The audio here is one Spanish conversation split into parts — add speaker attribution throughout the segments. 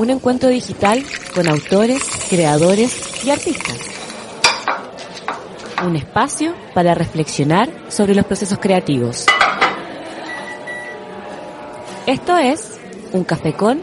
Speaker 1: Un encuentro digital con autores, creadores y artistas. Un espacio para reflexionar sobre los procesos creativos. Esto es Un Café con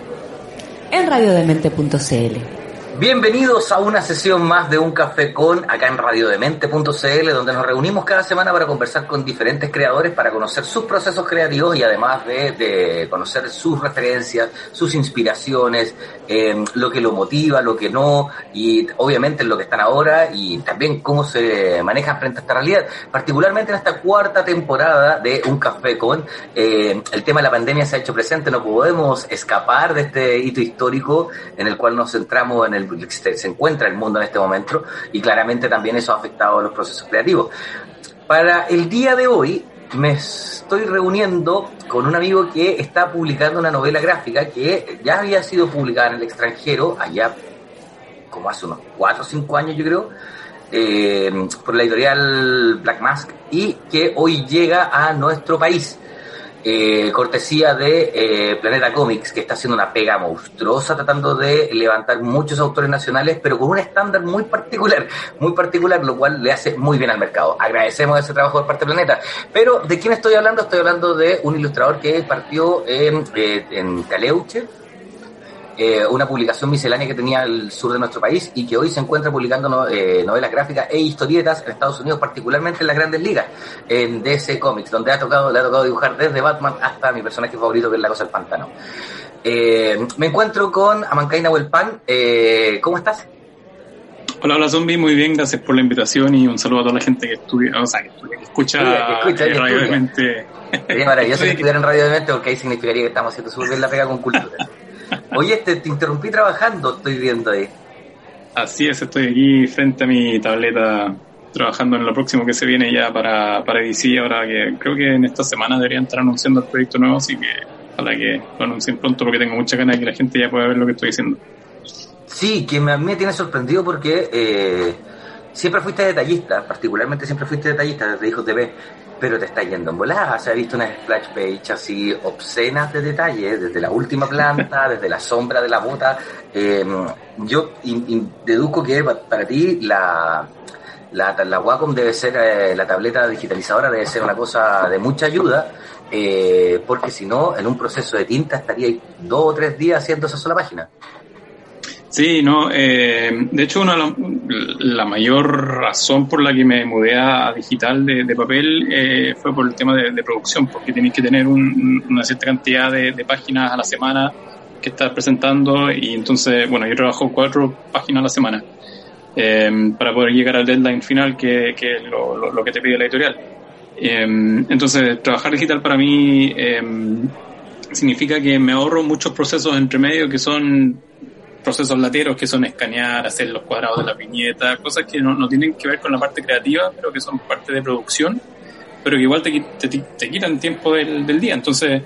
Speaker 1: en radiodemente.cl.
Speaker 2: Bienvenidos a una sesión más de Un Café con acá en radiodemente.cl donde nos reunimos cada semana para conversar con diferentes creadores para conocer sus procesos creativos y además de, conocer sus referencias, sus inspiraciones, eh, lo que lo motiva, lo que no y obviamente lo que están ahora y también cómo se manejan frente a esta realidad. Particularmente en esta cuarta temporada de Un Café con eh, el tema de la pandemia se ha hecho presente, no podemos escapar de este hito histórico en el cual nos centramos en el se encuentra el mundo en este momento y claramente también eso ha afectado a los procesos creativos. Para el día de hoy me estoy reuniendo con un amigo que está publicando una novela gráfica que ya había sido publicada en el extranjero, allá como hace unos 4 o 5 años yo creo, eh, por la editorial Black Mask y que hoy llega a nuestro país. Eh, cortesía de eh, Planeta Comics, que está haciendo una pega monstruosa tratando de levantar muchos autores nacionales, pero con un estándar muy particular, muy particular, lo cual le hace muy bien al mercado. Agradecemos ese trabajo de parte de Planeta. Pero, ¿de quién estoy hablando? Estoy hablando de un ilustrador que partió en, eh, en Caleuche, eh, una publicación miscelánea que tenía el sur de nuestro país y que hoy se encuentra publicando eh, novelas gráficas e historietas en Estados Unidos, particularmente en las grandes ligas, en DC Comics, donde ha tocado, le ha tocado dibujar desde Batman hasta mi personaje favorito, que es La Cosa del Pantano. Eh, me encuentro con Amancaina Huelpan. ¿Cómo estás?
Speaker 3: Hola, hola zombie, muy bien, gracias por la invitación y un saludo a toda la gente que estudia, o sea, que, escucha, Radio de Mente.
Speaker 2: Sería maravilloso que estudiara en Radio de Mente porque ahí significaría que estamos haciendo súper bien la pega con cultura. Oye, te, interrumpí trabajando, estoy viendo ahí.
Speaker 3: Así es, estoy aquí frente a mi tableta trabajando en lo próximo que se viene ya para, para DC, ahora que creo que en esta semana deberían estar anunciando el proyecto nuevo, así que ojalá que lo anuncien pronto porque tengo mucha ganas de que la gente ya pueda ver lo que estoy diciendo.
Speaker 2: Sí, que me, a mí me tiene sorprendido porque eh, siempre fuiste detallista, particularmente siempre fuiste detallista desde Hijos TV, pero te está yendo en volada. Se ha visto una splash page así obscenas de detalles, desde la última planta, desde la sombra de la bota. Em, yo deduzco que para ti la, la, la Wacom debe ser, eh, la tableta digitalizadora debe ser una cosa de mucha ayuda, eh, porque si no, en un proceso de tinta estaría dos o tres días haciendo esa sola página.
Speaker 3: Sí, no, eh, de hecho una, la, mayor razón por la que me mudé a digital de, papel eh, fue por el tema de, producción, porque tenéis que tener una cierta cantidad de, páginas a la semana que estás presentando y entonces, bueno, yo trabajo cuatro páginas a la semana eh, para poder llegar al deadline final que, es lo, lo, que te pide la editorial. entonces, trabajar digital para mí significa que me ahorro muchos procesos entre medio que son procesos lateros que son escanear, hacer los cuadrados de la viñeta, cosas que no, no tienen que ver con la parte creativa, pero que son parte de producción, pero que igual te, te, quitan tiempo del, del, día. Entonces,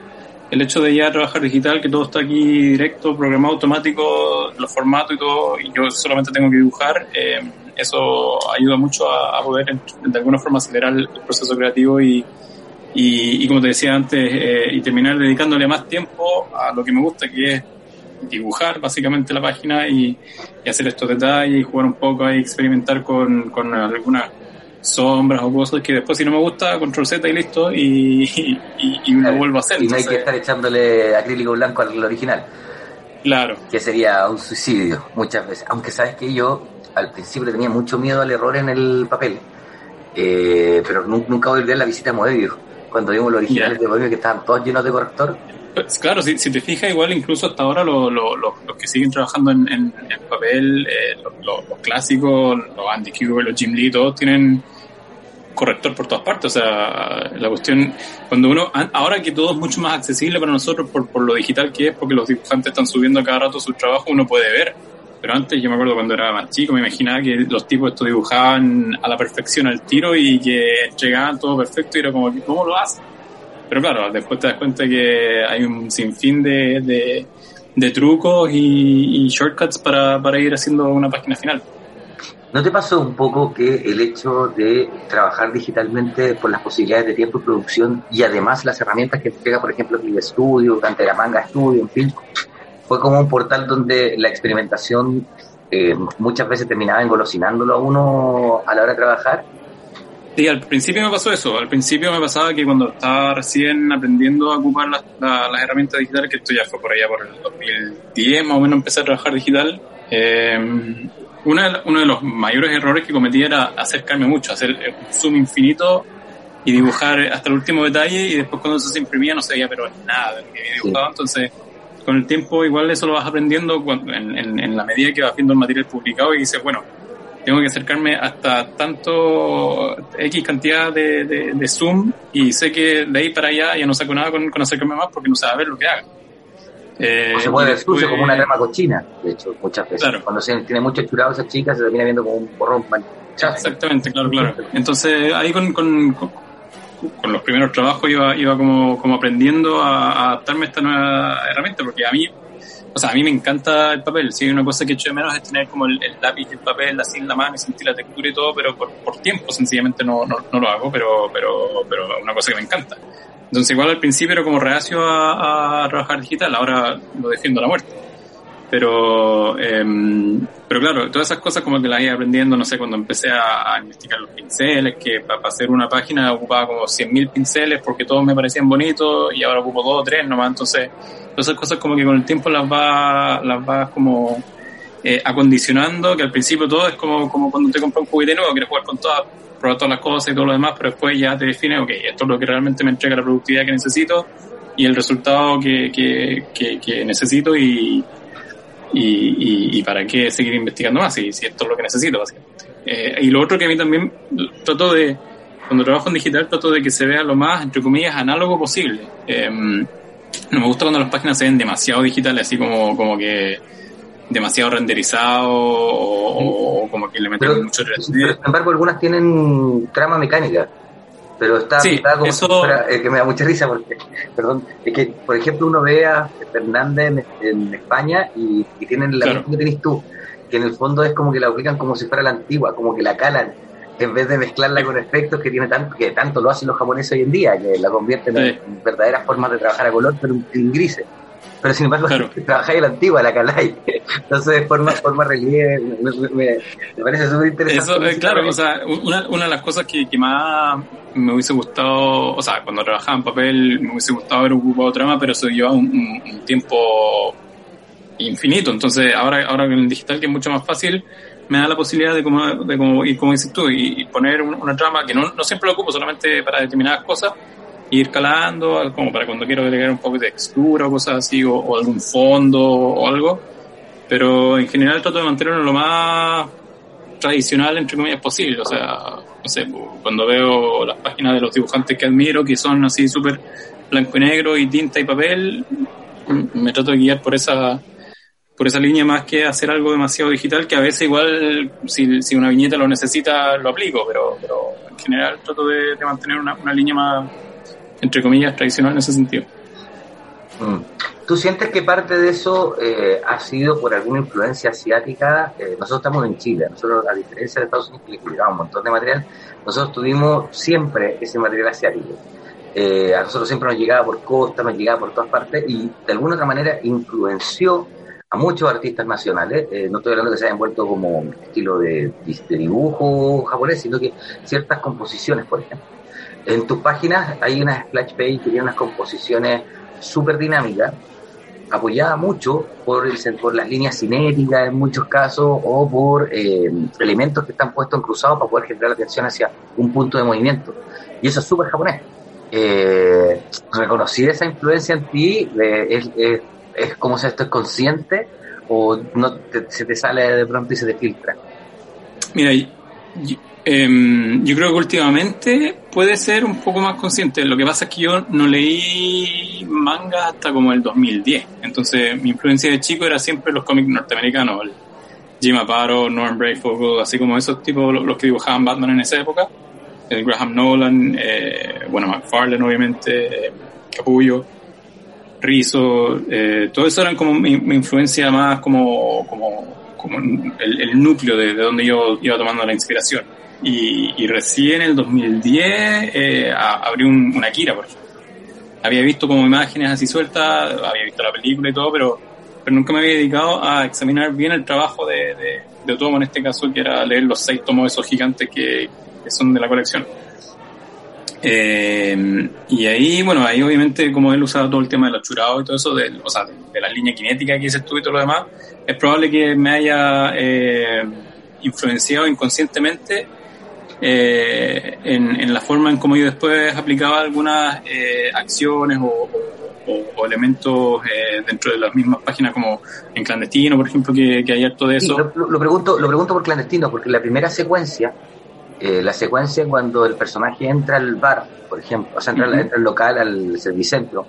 Speaker 3: el hecho de ya trabajar digital, que todo está aquí directo, programado automático, los formatos y todo, y yo solamente tengo que dibujar, eh, eso ayuda mucho a, poder de alguna forma acelerar el proceso creativo y, y, y como te decía antes, eh, y terminar dedicándole más tiempo a lo que me gusta, que es dibujar básicamente la página y, hacer estos detalles y jugar un poco y experimentar con, con algunas sombras o cosas que después si no me gusta, control Z y listo y, y, lo vuelvo a hacer.
Speaker 2: Y no hay que estar echándole acrílico blanco al original.
Speaker 3: Claro.
Speaker 2: Que sería un suicidio muchas veces. Aunque sabes que yo al principio tenía mucho miedo al error en el papel, eh, pero nunca voy a olvidar la visita a Moebius, cuando vimos los originales de Moebius que estaban todos llenos de corrector
Speaker 3: pues, claro, si, si, te fijas, igual incluso hasta ahora los que siguen trabajando en, en, papel, eh, los clásicos, los Andy Cuber, los Jim Lee, todos tienen corrector por todas partes. O sea, la cuestión, cuando uno, ahora que todo es mucho más accesible para nosotros por, por lo digital que es, porque los dibujantes están subiendo a cada rato su trabajo, uno puede ver. Pero antes yo me acuerdo cuando era más chico, me imaginaba que los tipos esto dibujaban a la perfección al tiro y que llegaban todo perfecto y era como, ¿cómo lo hacen? Pero claro, después te das cuenta que hay un sinfín de, de, de trucos y, shortcuts para, para ir haciendo una página final.
Speaker 2: ¿No te pasó un poco que el hecho de trabajar digitalmente por las posibilidades de tiempo y producción y además las herramientas que entrega, por ejemplo, el estudio, Manga Studio, en fin, fue como un portal donde la experimentación eh, muchas veces terminaba engolosinándolo a uno a la hora de trabajar?
Speaker 3: Sí, al principio me pasó eso. Al principio me pasaba que cuando estaba recién aprendiendo a ocupar las, las herramientas digitales, que esto ya fue por allá por el 2010, más o menos empecé a trabajar digital, eh, una, uno de los mayores errores que cometí era acercarme mucho, hacer un zoom infinito y dibujar hasta el último detalle y después cuando eso se imprimía no se veía pero nada de lo que había dibujado. Entonces, con el tiempo igual eso lo vas aprendiendo en, en, la medida que vas viendo el material publicado y dices, bueno, tengo que acercarme hasta tanto X cantidad de, de, zoom y sé que de ahí para allá ya no saco nada con, con acercarme más porque no a ver lo que haga.
Speaker 2: Eh, o se puede ver sucio como una crema cochina, de hecho, muchas veces. Cuando se tiene mucho churado esa chica, se termina viendo como un borrón manchado.
Speaker 3: Exactamente, claro, claro. Entonces, ahí con, con, con, los primeros trabajos iba, iba como, como aprendiendo a, adaptarme a esta nueva herramienta, porque a mí, o sea, a mí me encanta el papel. Hay una cosa que echo de menos es tener como el, lápiz y el papel así en la mano y sentir la textura y todo, pero por, por tiempo sencillamente no, no, no lo hago, pero, pero, pero una cosa que me encanta. Entonces igual al principio era como reacio a, trabajar digital, ahora lo defiendo a la muerte. Pero, eh, pero claro, todas esas cosas como que las iba aprendiendo, no sé, cuando empecé a, investigar los pinceles, que para, hacer una página ocupaba como 100.000 pinceles porque todos me parecían bonitos y ahora ocupo dos o tres nomás. Entonces, todas esas cosas como que con el tiempo las vas las vas como eh, acondicionando, que al principio todo es como, como cuando te compras un juguete nuevo, quieres jugar con todas probar todas las cosas y todo lo demás, pero después ya te define, ok, esto es lo que realmente me entrega la productividad que necesito y el resultado que, que, que, necesito y, y, y, para qué seguir investigando más, si, si esto es lo que necesito, básicamente. Eh, y lo otro que a mí también trato de, cuando trabajo en digital, trato de que se vea lo más, entre comillas, análogo posible. Em, no me gusta cuando las páginas se ven demasiado digitales, así como, como que demasiado renderizado o, como que le meten mucho
Speaker 2: Sin embargo, algunas tienen trama mecánica. Pero está, como eso... Eh, que me da mucha risa porque, perdón, es que, por ejemplo, uno ve a Fernández en, España y, tienen la misma que tenés tú, que en el fondo es como que la aplican como si fuera la antigua, como que la calan en vez de mezclarla con efectos que tiene tanto que tanto lo hacen los japoneses hoy en día, que la convierten en verdaderas formas de trabajar a color, pero en grises pero sin embargo claro. trabajáis la antigua, la calai. Entonces, forma, forma relieve, me, parece súper interesante.
Speaker 3: Eso, claro, o sea, una, una de las cosas que, que, más me hubiese gustado, o sea, cuando trabajaba en papel, me hubiese gustado haber ocupado trama, pero eso lleva un, un, tiempo infinito. Entonces, ahora, ahora con el digital, que es mucho más fácil, me da la posibilidad de, como, de como, y como dices tú, y, poner una trama que no, no siempre lo ocupo solamente para determinadas cosas, ir calando, como para cuando quiero agregar un poco de textura o cosas así, o, algún fondo o algo. Pero en general trato de mantenerlo lo más tradicional, entre comillas, posible. O sea, no sé, cuando veo las páginas de los dibujantes que admiro, que son así súper blanco y negro y tinta y papel, me trato de guiar por esa por esa línea más que hacer algo demasiado digital que a veces igual si, si una viñeta lo necesita lo aplico pero, pero en general trato de, mantener una, una línea más entre comillas, tradicional en ese sentido.
Speaker 2: Mm. ¿Tú sientes que parte de eso eh, ha sido por alguna influencia asiática? Eh, nosotros estamos en Chile, nosotros a diferencia de Estados Unidos que le un montón de material, nosotros tuvimos siempre ese material asiático. Eh, a nosotros siempre nos llegaba por costa, nos llegaba por todas partes y de alguna otra manera influenció a muchos artistas nacionales. no estoy hablando que se hayan vuelto como estilo de, de dibujo japonés, sino que ciertas composiciones, por ejemplo. En tus páginas hay una splash page que tiene unas composiciones súper dinámicas, apoyada mucho por, el, por las líneas cinéticas en muchos casos o por eh, elementos que están puestos en cruzado para poder generar la atención hacia un punto de movimiento. Y eso es súper japonés. Eh, reconocí esa influencia en ti, es, es, como si esto es consciente o no se te sale de pronto y se te filtra.
Speaker 3: Mira, Em, yo creo que últimamente puede ser un poco más consciente. Lo que pasa es que yo no leí manga hasta como el 2010. Entonces mi influencia de chico era siempre los cómics norteamericanos. El Jim Aparo, Norm Brayfogle, así como esos tipos, los que dibujaban Batman en esa época. El Graham Nolan, eh, bueno, McFarlane obviamente, Capullo, Rizzo, eh, todo eso eran como mi, influencia más como, como, como el, núcleo de, de donde yo iba tomando la inspiración y, recién en el 2010 eh, abrí un, una Kira, por ejemplo. Había visto como imágenes así sueltas, había visto la película y todo, pero, pero nunca me había dedicado a examinar bien el trabajo de, de, de Otomo en este caso, que era leer los seis tomos esos gigantes que, que son de la colección. Eh, y ahí, bueno, ahí obviamente como él usaba todo el tema de los churados y todo eso, de, o sea, de, la línea cinética que dices tú y todo lo demás, es probable que me haya eh, influenciado inconscientemente eh, en, la forma en cómo yo después aplicaba algunas eh, acciones o, elementos eh, dentro de las mismas páginas como en clandestino, por ejemplo, que, hay harto de eso.
Speaker 2: lo, pregunto, lo pregunto por clandestino, porque la primera secuencia, la secuencia cuando el personaje entra al bar, por ejemplo, o sea, entra, entra al local, al servicentro,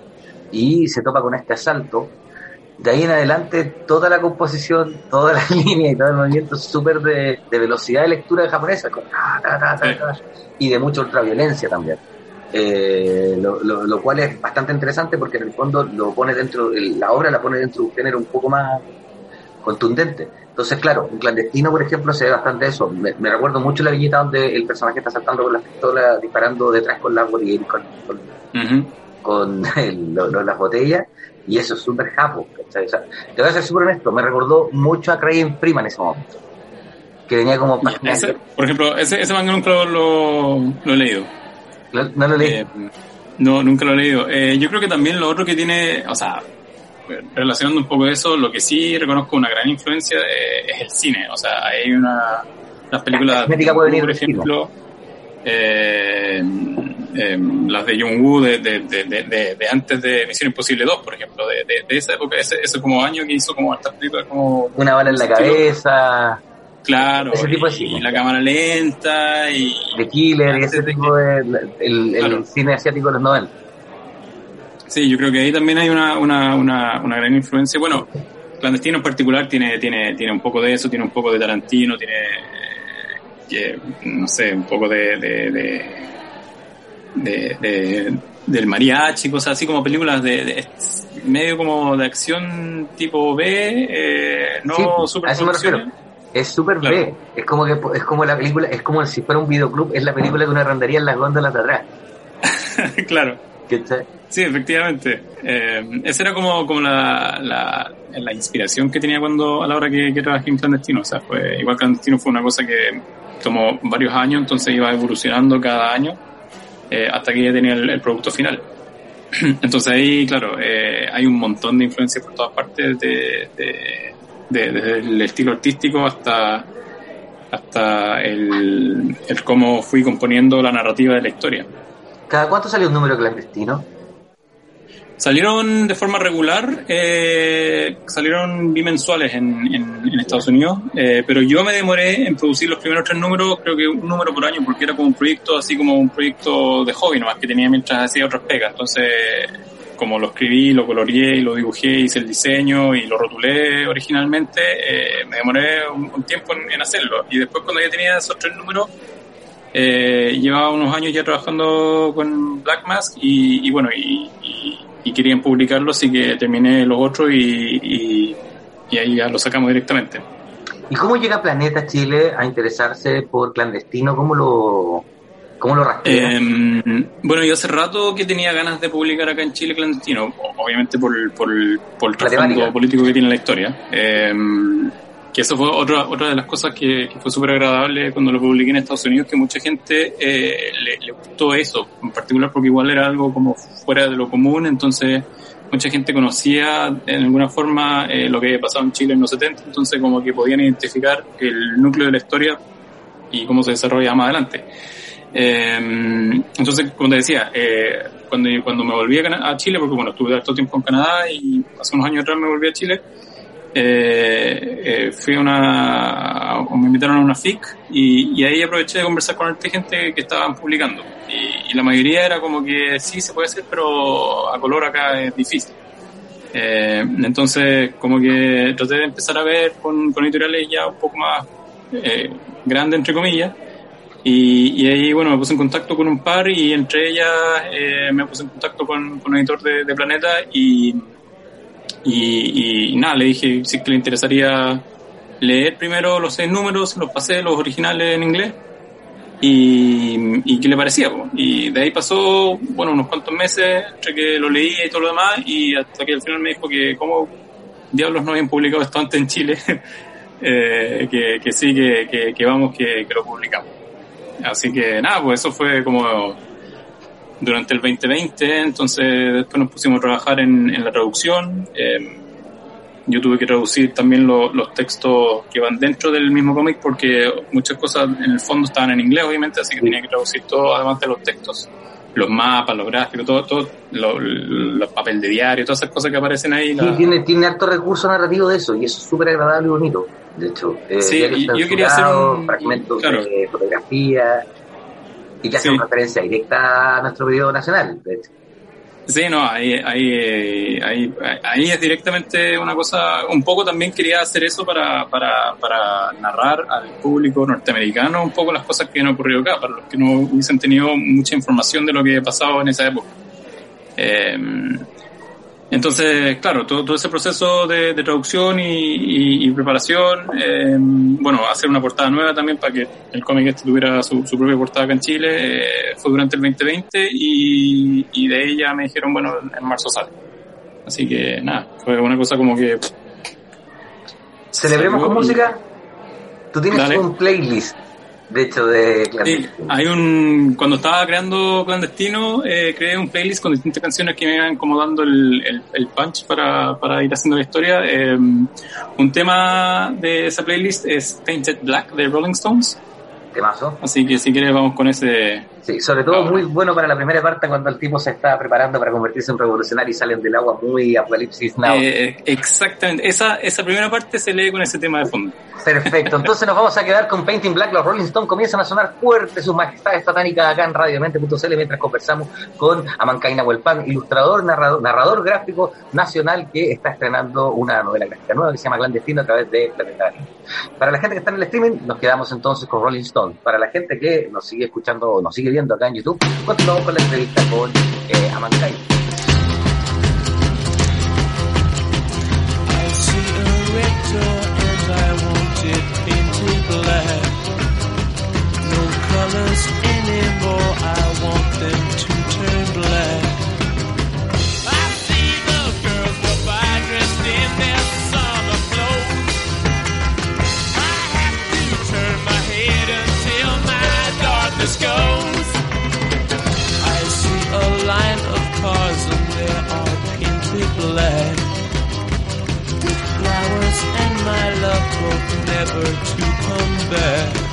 Speaker 2: y se topa con este asalto, de ahí en adelante toda la composición, toda la línea y todo el movimiento súper de, velocidad de lectura de japonesa y de mucha ultraviolencia también. Eh, lo, cual es bastante interesante porque en el fondo lo pone dentro, la obra la pone dentro de un género un poco más contundente. Entonces, claro, un clandestino, por ejemplo, se ve bastante eso. Me, recuerdo mucho la viñeta donde el personaje está saltando con la pistola, disparando detrás con la y con, con, las botellas y eso es súper japo, ¿cachai? te voy a ser súper honesto, me recordó mucho a Craig Prima en ese momento. Que venía como...
Speaker 3: por ejemplo, ese, ese manga nunca lo, lo, he leído.
Speaker 2: ¿No, lo leí?
Speaker 3: Eh, no, nunca lo he leído. Eh, yo creo que también lo otro que tiene, o sea, relacionando un poco eso, lo que sí reconozco una gran influencia eh, es el cine. O sea, hay una... Las películas, por ejemplo... Eh, eh, las de Jung Woo de, de, de, de, antes de Misión Imposible 2, por ejemplo, de, esa época, ese, ese como año que hizo como estas películas como...
Speaker 2: Una bala en la cabeza.
Speaker 3: Claro, ese tipo de cine. Y la cámara lenta y...
Speaker 2: De Killer y ese tipo de... El, el cine asiático de los 90.
Speaker 3: Sí, yo creo que ahí también hay una, una, una, una gran influencia. Bueno, Clandestino en particular tiene, tiene, tiene un poco de eso, tiene un poco de Tarantino, tiene, que, no sé, un poco de, de de, del mariachi, cosas así como películas de, medio como de acción tipo B, eh, no super
Speaker 2: Es super B, es como que es como la película, es como si fuera un videoclub, es la película de una rendería en las góndolas de atrás.
Speaker 3: claro. Sí, efectivamente. Eh, esa era como, como la, la, inspiración que tenía cuando a la hora que, que trabajé en clandestino. O sea, fue, igual clandestino fue una cosa que tomó varios años, entonces iba evolucionando cada año eh, hasta que ya tenía el, producto final. Entonces ahí, claro, eh, hay un montón de influencias por todas partes, de, desde el estilo artístico hasta, hasta el, cómo fui componiendo la narrativa de la historia.
Speaker 2: ¿Cada cuánto salió un número clandestino?
Speaker 3: Salieron de forma regular, eh, salieron bimensuales en, en, Estados Unidos, eh, pero yo me demoré en producir los primeros tres números, creo que un número por año, porque era como un proyecto, así como un proyecto de hobby nomás, que tenía mientras hacía otras pegas. Entonces, como lo escribí, lo coloreé lo dibujé, hice el diseño y lo rotulé originalmente, eh, me demoré un, tiempo en, hacerlo. Y después cuando ya tenía esos tres números, eh, llevaba unos años ya trabajando con Black Mask y, y bueno, y y querían publicarlo, así que terminé los otros y, y, ahí ya lo sacamos directamente.
Speaker 2: ¿Y cómo llega Planeta Chile a interesarse por clandestino? ¿Cómo lo, cómo lo rastrea?
Speaker 3: Em, bueno, yo hace rato que tenía ganas de publicar acá en Chile clandestino, obviamente por, por, por el trasfondo político que tiene la historia. Eh, que eso fue otra, otra de las cosas que, fue súper agradable cuando lo publiqué en Estados Unidos, que mucha gente eh, le, gustó eso, en particular porque igual era algo como fuera de lo común, entonces mucha gente conocía en alguna forma eh, lo que había pasado en Chile en los 70, entonces como que podían identificar el núcleo de la historia y cómo se desarrolla más adelante. Eh, entonces, como te decía, cuando, cuando me volví a, Chile, porque bueno, estuve harto tiempo en Canadá y hace unos años atrás me volví a Chile, eh, eh, fui a una, o me invitaron a una FIC y, y, ahí aproveché de conversar con esta gente que estaban publicando. Y, y, la mayoría era como que sí se puede hacer, pero a color acá es difícil. Eh, entonces, como que traté de empezar a ver con, con editoriales ya un poco más eh, grandes, entre comillas. Y, y, ahí, bueno, me puse en contacto con un par y entre ellas eh, me puse en contacto con, con un editor de, de Planeta y, y, y, nada, le dije si que le interesaría leer primero los seis números, los pasé, los originales en inglés y, y qué le parecía. Y de ahí pasó, bueno, unos cuantos meses entre que lo leía y todo lo demás y hasta que al final me dijo que como diablos no habían publicado esto antes en Chile, eh, que, que, sí, que, que, que vamos, que lo publicamos. Así que nada, pues eso fue como durante el 2020, entonces después nos pusimos a trabajar en, en la traducción. Eh, yo tuve que traducir también lo, los textos que van dentro del mismo cómic porque muchas cosas en el fondo estaban en inglés, obviamente, así que tenía que traducir todo, además de los textos, los mapas, los gráficos, todo, todo, los lo papel de diario, todas esas cosas que aparecen ahí.
Speaker 2: Sí, la... tiene, tiene alto recurso narrativo de eso y eso es súper agradable y bonito. De hecho, eh,
Speaker 3: sí, yo quería hacer un
Speaker 2: fragmentos claro. de fotografía y que hace sí. una referencia directa a nuestro periodo nacional, de hecho.
Speaker 3: Sí, no, ahí, ahí, ahí, ahí es directamente una cosa, un poco también quería hacer eso para, para, para narrar al público norteamericano un poco las cosas que han ocurrido acá, para los que no hubiesen tenido mucha información de lo que pasado en esa época. Eh, entonces, claro, todo, todo ese proceso de, de traducción y, y, y preparación, eh, bueno, hacer una portada nueva también para que el cómic este tuviera su, su, propia portada acá en Chile, eh, fue durante el 2020 y, y de ya me dijeron, bueno, en marzo sale. Así que nada, fue una cosa como que...
Speaker 2: ¿Celebremos con música? Tú tienes
Speaker 3: Dale.
Speaker 2: un playlist de hecho de
Speaker 3: sí, hay un cuando estaba creando clandestino eh, creé un playlist con distintas canciones que me iban como dando el, el, el punch para, para, ir haciendo la historia. Eh, un tema de esa playlist es Painted Black de Rolling Stones
Speaker 2: temazo.
Speaker 3: Así que si quieres vamos con ese.
Speaker 2: Sí sobre todo ahora. muy bueno para la primera parte cuando el tipo se está preparando para convertirse en revolucionario y salen del agua muy apocalipsis now.
Speaker 3: Eh, exactamente. Esa esa primera parte se lee con ese tema de fondo.
Speaker 2: Perfecto, entonces nos vamos a quedar con Painting Black. Los Rolling Stones comienzan a sonar fuerte sus majestades satánicas acá en radiomente.cl mientras conversamos con Amancaina Huelpan, ilustrador, narrador, narrador gráfico nacional que está estrenando una novela gráfica nueva que se llama Clandestino a través de Planeta Para la gente que está en el streaming, nos quedamos entonces con Rolling Stone. Para la gente que nos sigue escuchando o nos sigue viendo acá en YouTube, continuamos con la entrevista con eh, Amancaina.
Speaker 4: black. No colors anymore, I want them to turn black. Cars and they are painted black. With flowers and my love hope never to come back.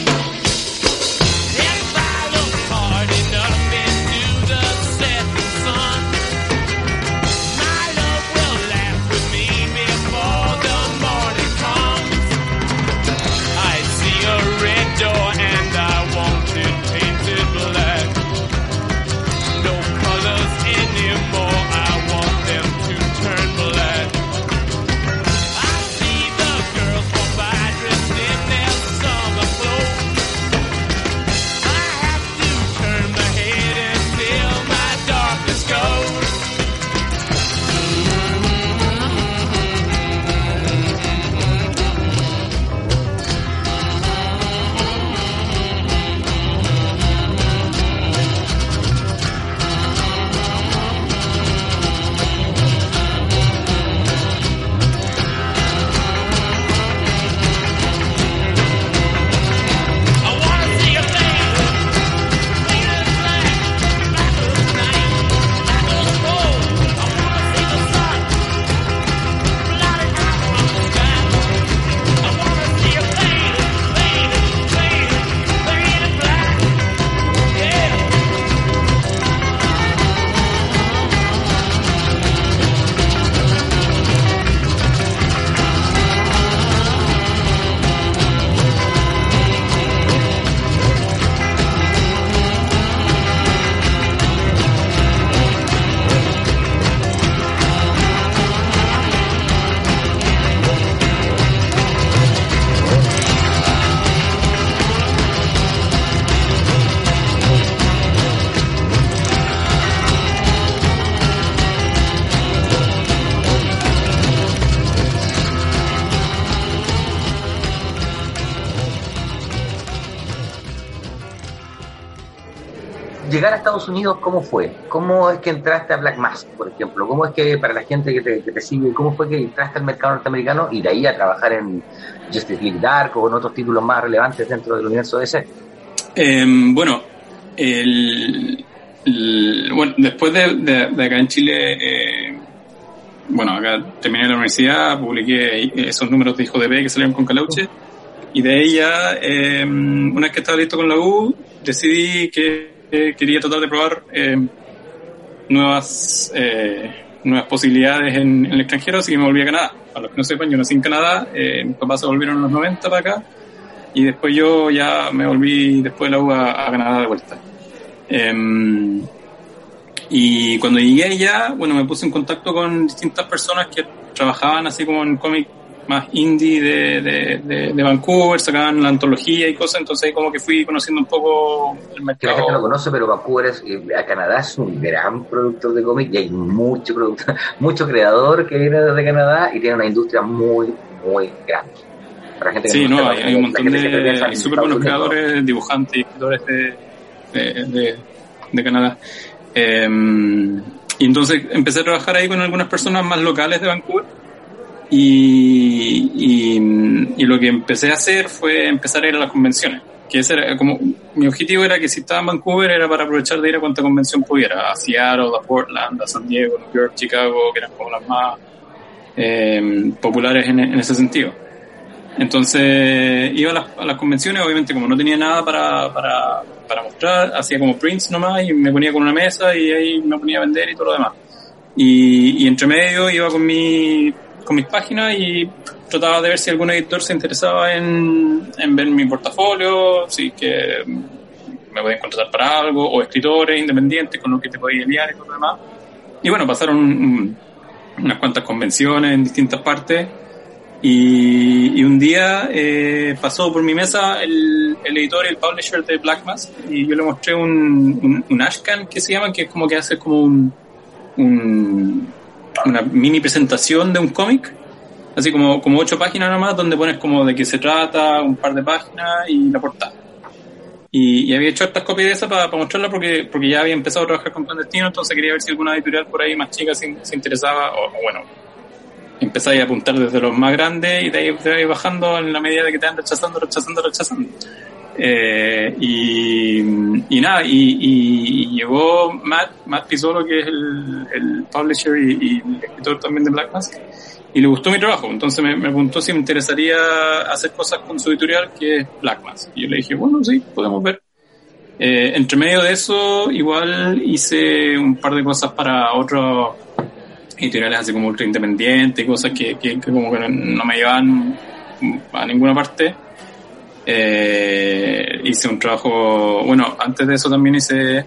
Speaker 2: Estados Unidos, ¿cómo fue? ¿Cómo es que entraste a Black Mask, por ejemplo? ¿Cómo es que, para la gente que te, que te sigue, cómo fue que entraste al mercado norteamericano y de ahí a trabajar en Justice League Dark o en otros títulos más relevantes dentro del universo DC?
Speaker 3: Em, bueno, el, el- bueno, después de, de- de acá en Chile, eh, bueno, acá terminé la universidad, publiqué esos números de Hijo de B que salieron con Calauche, y de ahí ya, eh, una vez que estaba listo con la U, decidí que quería tratar de probar eh, nuevas eh, nuevas posibilidades en, el extranjero, así que me volví a Canadá. Para los que no sepan, yo nací en Canadá, eh, mis papás se volvieron en los 90 para acá, y después yo ya me volví después de la U a, Canadá de vuelta. Em, y cuando llegué allá, bueno, me puse en contacto con distintas personas que trabajaban así como en cómic más indie de, de, de, de Vancouver, sacaban la antología y cosas, entonces ahí como que fui conociendo un poco el
Speaker 2: Que la
Speaker 3: mercado.
Speaker 2: gente lo conoce, pero Vancouver es, eh, a Canadá es un gran productor de cómic y hay mucho productor, mucho creador que viene desde Canadá y tiene una industria muy, muy grande. Para gente que
Speaker 3: Sí,
Speaker 2: no
Speaker 3: no, hay, hay un montón de hay súper buenos creadores, dibujantes y escritores de, de, de, de Canadá. Em, y entonces empecé a trabajar ahí con algunas personas más locales de Vancouver. Y, y, y lo que empecé a hacer fue empezar a ir a las convenciones. Que ese era como, mi objetivo era que si estaba en Vancouver era para aprovechar de ir a cuanta convención pudiera. A Seattle, a Portland, a San Diego, New York, Chicago, que eran como las más em, populares en, en ese sentido. Entonces iba a las, a las convenciones, obviamente como no tenía nada para, para, para mostrar, hacía como prints nomás y me ponía con una mesa y ahí me ponía a vender y todo lo demás. Y, y entre medio iba con, mi, con mis páginas y trataba de ver si algún editor se interesaba en, en ver mi portafolio, si que me podían contratar para algo, o escritores independientes con los que te podías liar y todo lo demás. Y bueno, pasaron un- unas cuantas convenciones en distintas partes y, y un día eh, pasó por mi mesa el, el editor y el publisher de Black Mask y yo le mostré un, un, un Ashcan que se llama, que es como que hace como un, un- una mini presentación de un cómic, así como, como ocho páginas nomás, donde pones como de qué se trata, un par de páginas y la portada. Y, y había hecho estas copias de esa para mostrarla porque, porque ya había empezado a trabajar con clandestino, entonces quería ver si alguna editorial por ahí más chica se, interesaba, o, o bueno, empezáis a apuntar desde los más grandes y te vais bajando en la medida de que te van rechazando, rechazando, rechazando. Eh, y, y nada, y, y- y llegó Matt, Matt Pizzolo, que es el, el publisher y, escritor también de Black Mask, y le gustó mi trabajo. Entonces me, preguntó si me interesaría hacer cosas con su editorial, que es Black Mask. Y yo le dije, bueno, sí, podemos ver. Eh, entre medio de eso, igual hice un par de cosas para otros editoriales así como ultra independientes y cosas que, que, como que no me llevan a ninguna parte. Eh, hice un trabajo, bueno, antes de eso también hice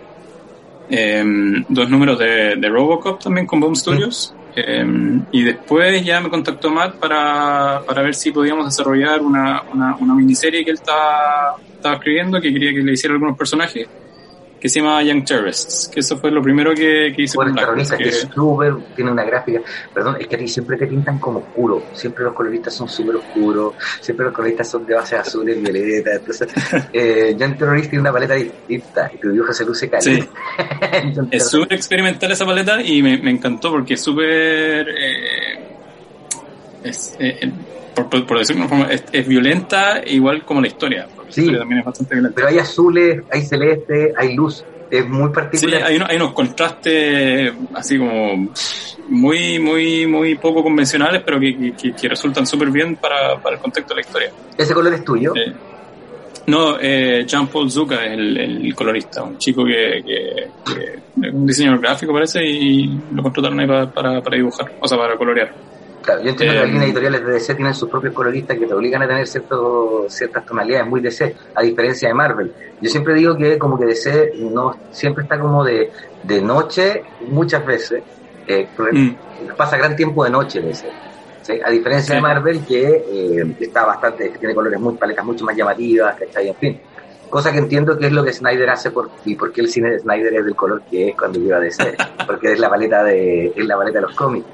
Speaker 3: eh, dos números de, de Robocop también con Boom Studios. Eh, y después ya me contactó Matt para, para ver si podíamos desarrollar una, una, una miniserie que él estaba, estaba escribiendo, que quería que le hiciera algunos personajes, que se llama Young Terrorists, que eso fue lo primero que, que hice
Speaker 2: Bueno,
Speaker 3: con
Speaker 2: que es súper, tiene una gráfica, perdón, es que a ti siempre te pintan como oscuro, siempre los coloristas son súper oscuros, siempre los coloristas son de bases azules, violetas, entonces, eh, Young Terrorist tiene una paleta distinta y tu dibujo se luce caliente. Young
Speaker 3: Es súper experimental esa paleta y me, me encantó porque es súper... eh, es, eh, por, por, por decirlo de una forma, es, es violenta igual como la historia. Porque
Speaker 2: Sí.
Speaker 3: La historia también es bastante violenta.
Speaker 2: Pero hay azules, hay celeste, hay luz, es muy
Speaker 3: Sí,
Speaker 2: particular.
Speaker 3: hay, unos, hay unos contrastes así como muy, muy, muy poco convencionales, pero que, que- resultan súper bien para, para el contexto de la historia.
Speaker 2: Ese color es tuyo.
Speaker 3: Eh, no, eh, Jean-Paul Zucca es el, el colorista, un chico que, que, un diseñador gráfico parece y lo contrataron ahí para, para, para dibujar, o sea, para colorear.
Speaker 2: Claro, yo entiendo que
Speaker 3: Eh,
Speaker 2: las líneas editoriales de DC tienen sus propios coloristas que te obligan a tener cierto, ciertas tonalidades muy DC, a diferencia de Marvel. Yo siempre digo que como que DC no siempre está como de, de noche muchas veces, eh,
Speaker 3: Mm.
Speaker 2: pasa gran tiempo de noche DC. ¿sí? A diferencia de. Marvel que eh, está bastante, que tiene colores muy paletas mucho más llamativas, ¿cachai? En fin. Cosa que entiendo que es lo que Snyder hace por, y por qué el cine de Snyder es del color que es cuando lleva de ser, porque es la paleta de, es la paleta de los cómics.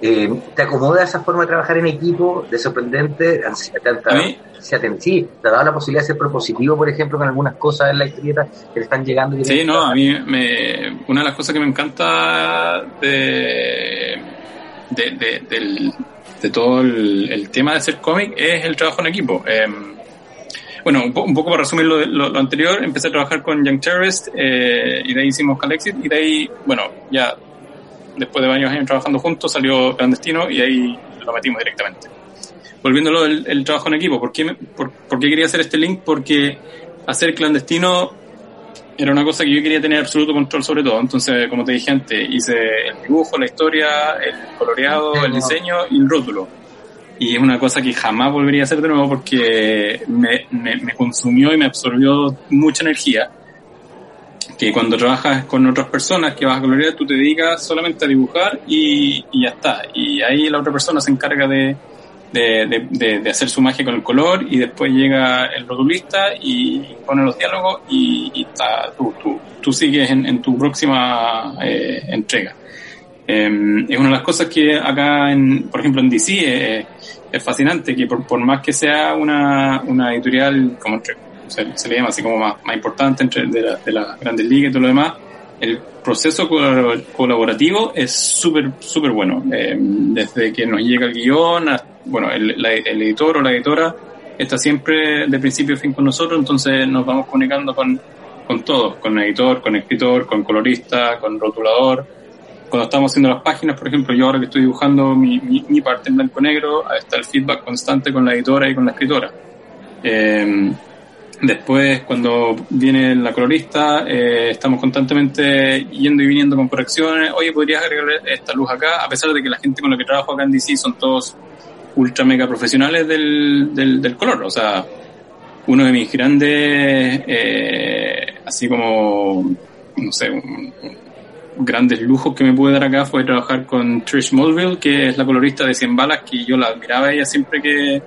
Speaker 2: Eh, ¿Te acomoda esa forma de trabajar en equipo, de sorprendente? ¿Te, te-
Speaker 3: A mí-
Speaker 2: se te- sí, te ha dado la posibilidad de ser propositivo, por ejemplo, con algunas cosas en la historieta que le están llegando? y
Speaker 3: Sí, no, a mí me, una de las cosas que me encanta de, de, de, del- de todo el, el tema de hacer cómic es el trabajo en equipo. Eh, bueno, un, po- un poco para resumir lo, lo- lo anterior, empecé a trabajar con Young Terrorist eh, y de ahí hicimos Calexit y de ahí, bueno, ya después de varios años trabajando juntos salió Clandestino y ahí lo metimos directamente. Volviendo a lo del el trabajo en equipo, ¿por qué, me- por, por qué quería hacer este link? Porque hacer Clandestino era una cosa que yo quería tener absoluto control sobre todo. Entonces, como te dije antes, hice el dibujo, la historia, el coloreado, el diseño y el rótulo. Y es una cosa que jamás volvería a hacer de nuevo porque me, me, me consumió y me absorbió mucha energía. Que cuando trabajas con otras personas que vas a colorear, tú te dedicas solamente a dibujar y, y ya está. Y ahí la otra persona se encarga de, de, de, de- de hacer su magia con el color y después llega el rotulista y pone los diálogos y, y está, tú, tú, tú sigues en, en tu próxima eh, entrega. Eh, es una de las cosas que acá, en, por ejemplo, en DC eh, es fascinante, que por, por más que sea una, una editorial, como entre- se, le llama así como más, más importante entre, de, la- de las grandes ligas y todo lo demás, el proceso colabor- colaborativo es súper, súper bueno. Eh, desde que nos llega el guion, bueno, el, la- el editor o la editora está siempre de principio a fin con nosotros, entonces nos vamos comunicando con, con todos, con editor, con escritor, con colorista, con rotulador. Cuando estamos haciendo las páginas, por ejemplo, yo ahora que estoy dibujando mi, mi, mi parte en blanco-negro, está el feedback constante con la editora y con la escritora. Eh, Después, cuando viene la colorista, eh, estamos constantemente yendo y viniendo con correcciones. Oye, podrías agregarle esta luz acá, a pesar de que la gente con la que trabajo acá en DC son todos ultra mega profesionales del, del, del color. O sea, uno de mis grandes, eh, así como, no sé, un- grandes lujos que me pude dar acá fue trabajar con Trish Mulville, que es la colorista de 100 balas, que yo la admiraba ella siempre que,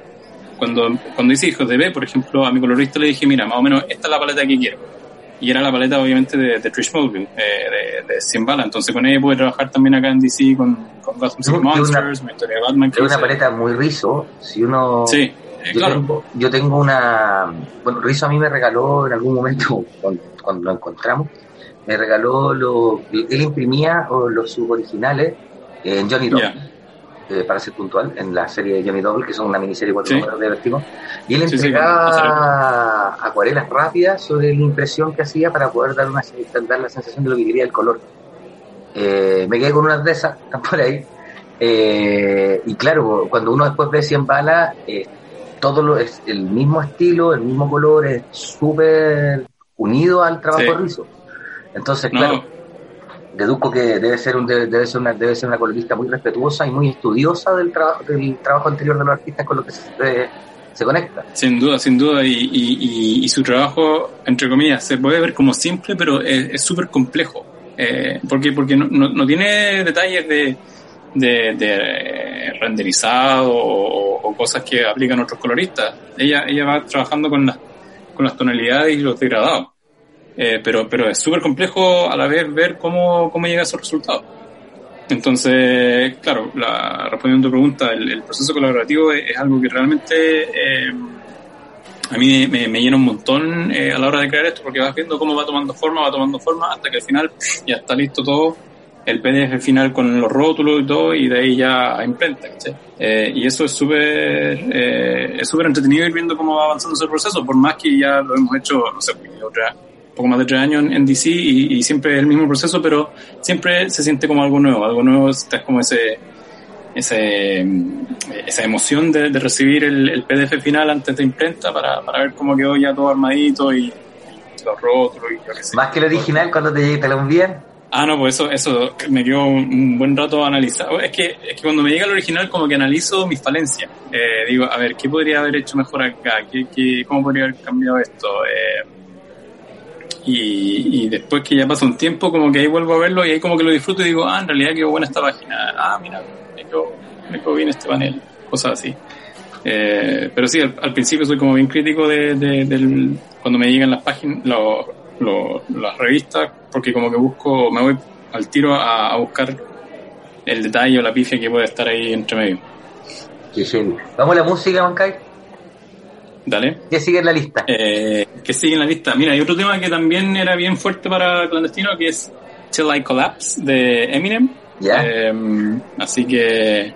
Speaker 3: cuando, cuando hice Hijos de B, por ejemplo, a mi colorista le dije, mira, más o menos esta es la paleta que quiero. Y era la paleta, obviamente, de, de Trish Mulville, eh, de, de 100 balas. Entonces, con ella pude trabajar también acá en DC con, con Gotham City
Speaker 2: Es una-
Speaker 3: Monsters, una historia de Batman.
Speaker 2: Es una paleta muy rizo. Si uno.
Speaker 3: Sí, eh,
Speaker 2: yo,
Speaker 3: claro.
Speaker 2: tengo, yo tengo una. Bueno, Rizo a mí me regaló en algún momento, cuando, cuando lo encontramos, me regaló lo. Él imprimía o los suboriginales en Johnny Dog.
Speaker 3: Ya.
Speaker 2: eh, para ser puntual, en la serie de Johnny Double, que son una miniserie cuatro
Speaker 3: Sí.
Speaker 2: números de Vertigo, y él
Speaker 3: Sí, sí,
Speaker 2: entregaba acuarelas rápidas sobre la impresión que hacía para poder dar, una, dar la sensación de lo que quería el color. Eh, me quedé con unas de esas, están por ahí. Eh, y claro, cuando uno después ve 100 balas, eh, todo lo, es el mismo estilo, el mismo color, es súper unido al trabajo rizo. Entonces,
Speaker 3: No,
Speaker 2: claro, deduzco que debe ser un debe, debe ser una debe ser una colorista muy respetuosa y muy estudiosa del trabajo del trabajo anterior de los artistas con los que se, se conecta
Speaker 3: Sin duda, sin duda, y, y, y, y su trabajo, entre comillas, se puede ver como simple, pero es es súper complejo. Eh, porque porque no, no, no tiene detalles de, de, de renderizado o, o cosas que aplican otros coloristas. Ella, ella va trabajando con las, con las tonalidades y los degradados. Eh, pero, pero es súper complejo a la vez ver cómo, cómo llega a esos resultados. Entonces, claro, la, respondiendo a tu pregunta, el, el proceso colaborativo es, es algo que realmente eh, a mí me, me llena un montón eh, a la hora de crear esto, porque vas viendo cómo va tomando forma, va tomando forma, hasta que al final ya está listo todo, el PDF final con los rótulos y todo, y de ahí ya a imprenta. ¿cachai? Eh, y eso es súper eh, es súper entretenido ir viendo cómo va avanzando ese proceso, por más que ya lo hemos hecho, no sé, otra poco más de tres años en, en DC y, y, siempre es el mismo proceso, pero siempre se siente como algo nuevo, algo nuevo es como ese, ese esa emoción de, de recibir el, el, PDF final antes de imprenta para, para, ver cómo quedó ya todo armadito y, los rótulos y yo qué sé.
Speaker 2: Más que el original cuando te, te lo envían.
Speaker 3: Ah, no, pues eso, eso me quedó un, un buen rato analizado. Es que, es que cuando me llega el original como que analizo mis falencias. Eh, digo, a ver, ¿qué podría haber hecho mejor acá? ¿Qué, qué, ¿Cómo podría haber cambiado esto? Eh, y, y, después que ya pasa un tiempo, como que ahí vuelvo a verlo y ahí como que lo disfruto y digo, ah, en realidad quedó buena esta página. Ah, mira, me quedó, me quedó bien este panel. Cosas así. Eh, pero sí, al, al principio soy como bien crítico de, de- del, cuando me llegan las páginas, lo- lo- las revistas, porque como que busco, me voy al tiro a, a buscar el detalle o la pifia que puede estar ahí entre medio.
Speaker 2: Qué heavy. Vamos a la música, Mancay.
Speaker 3: Dale.
Speaker 2: ¿Qué sigue en la lista?
Speaker 3: Eh, que sigue en la lista. Mira, hay otro tema que también era bien fuerte para clandestino, que es Till I Collapse de Eminem.
Speaker 2: Ya.
Speaker 3: Eh, así que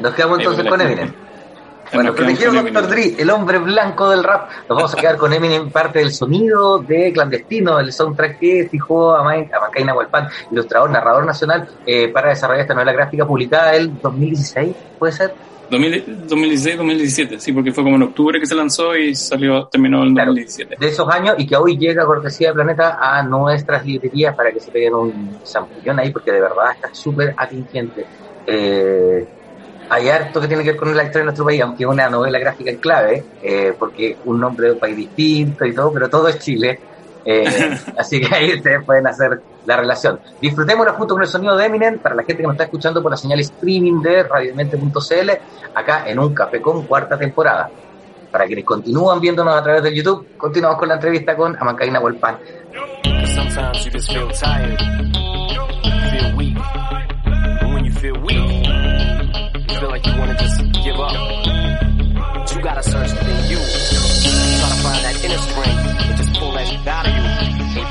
Speaker 2: Nos quedamos entonces con Eminem. Bueno, protegido Dr. Dre, el hombre blanco del rap. Nos vamos a quedar con Eminem, parte del sonido de Clandestino, el soundtrack que fijó a, Ma- a Macaina Hualpán, ilustrador, narrador nacional, eh, para desarrollar esta novela gráfica publicada el 2016, ¿puede ser?
Speaker 3: 2016-2017, sí, porque fue como en octubre que se lanzó y salió, terminó en
Speaker 2: Claro.
Speaker 3: 2017.
Speaker 2: De esos años y que hoy llega cortesía de Planeta a nuestras librerías para que se peguen un zampullón ahí, porque de verdad está súper atingente. Eh, hay harto que tiene que ver con la historia de nuestro país, aunque es una novela gráfica en clave, eh, porque un nombre de un país distinto y todo, pero todo es Chile. Eh, así que ahí ustedes pueden hacer la relación. Disfrutémosla junto con el sonido de Eminem para la gente que nos está escuchando por la señal streaming de radiomente.cl acá en un café con cuarta temporada. Para quienes continúan viéndonos a través del YouTube, continuamos con la entrevista con Amancaina
Speaker 5: you gotta search within you. Try to find that inner strength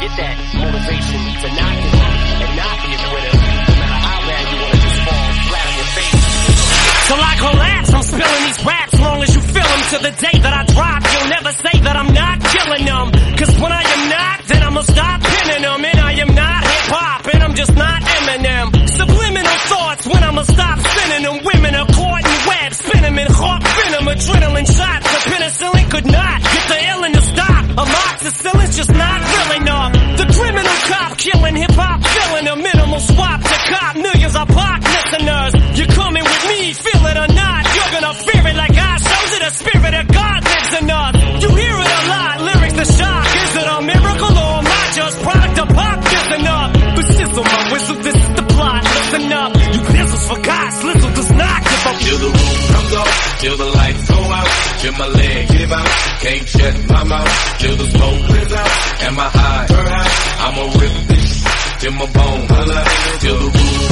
Speaker 5: get that motivation to not give up and not be a face.
Speaker 6: Till I collapse, I'm spilling these raps long as you feel them. To the day that I drop, you'll never say that I'm not killing them. Cause when I am not, then I'ma stop pinning them. And I am not hip hop, and I'm just not Eminem. Subliminal thoughts when I'ma stop sending them. Women are caught in webs, spin 'em in hawk venom, adrenaline shots. The penicillin could not get the illin to stop. Amoxicillin's just not real enough. The hip hop, filling a minimal swap to cop millions of pop listeners. You're coming with me, feel it or not. You're gonna fear it like I shows it. The spirit of God lives in us. You hear it a lot, lyrics to shock. Is it a miracle or am I just product of pop? Listen up, but sizzle my whistle. This is the plot. Listen up, you pizzles forgot. Slizzle does not give up.
Speaker 7: Till the roof comes off, till the lights go out, till my leg give out, can't shut my mouth, till the smoke clears out, and my high, I'ma rip this till my bone till the roof